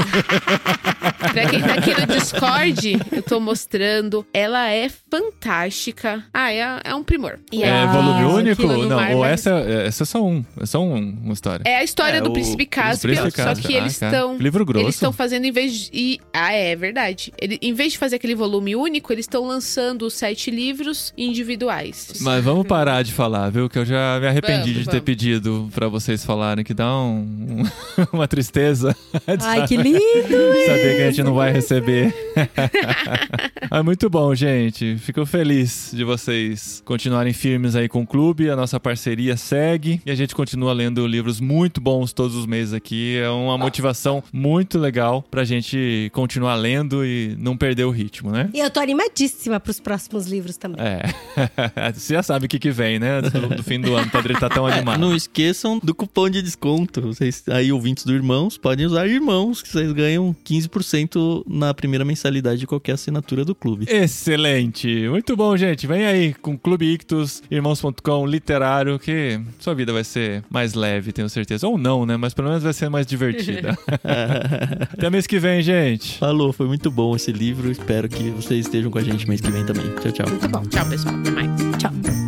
pra quem tá aqui no Discord, eu tô mostrando. Ela é fantástica. Ah, é, é um primor. E É volume único? Não, mar ou vai- essa, é- essa é só um. É só um, uma história. É a história É, do o- Príncipe Caspian, só que eles Ah, cara. estão. Livro grosso. Eles estão fazendo em vez de. e- Ah, é, é verdade. Ele, em vez de fazer aquele volume único, eles estão lançando os sete livros individuais. Mas vamos parar de falar, viu? Que eu já me arrependi Vamos, de ter vamos. pedido pra vocês falarem, que dá um, (laughs) uma tristeza. Ai, que lindo! (laughs) saber que a gente não vai receber. (laughs) é muito bom, gente. Fico feliz de vocês continuarem firmes aí com o clube. A nossa parceria segue e a gente continua lendo livros muito bons todos os meses aqui. É uma motivação muito legal pra gente continuar lendo e não perder o ritmo, né? E eu tô animadíssima pros próximos livros também. É. Você já sabe o que, que vem, né? Do, do fim do ano, pra ele tá tão É, animado. não esqueçam do cupom de desconto. Vocês aí, ouvintes do Irmãos, podem usar Irmãos, que vocês ganham 15% na primeira mensalidade de qualquer assinatura do clube. Excelente! Muito bom, gente. Vem aí com Clube Ictus, irmãos.com, literário, que sua vida vai ser mais leve, tenho certeza. Ou não, né? Mas pelo menos vai ser mais divertida. (laughs) Até mês que vem, gente. Falou, foi muito bom esse livro. Espero que vocês estejam com a gente mês que vem também. Tchau, tchau. Muito bom. Tchau, pessoal. Até mais. Tchau.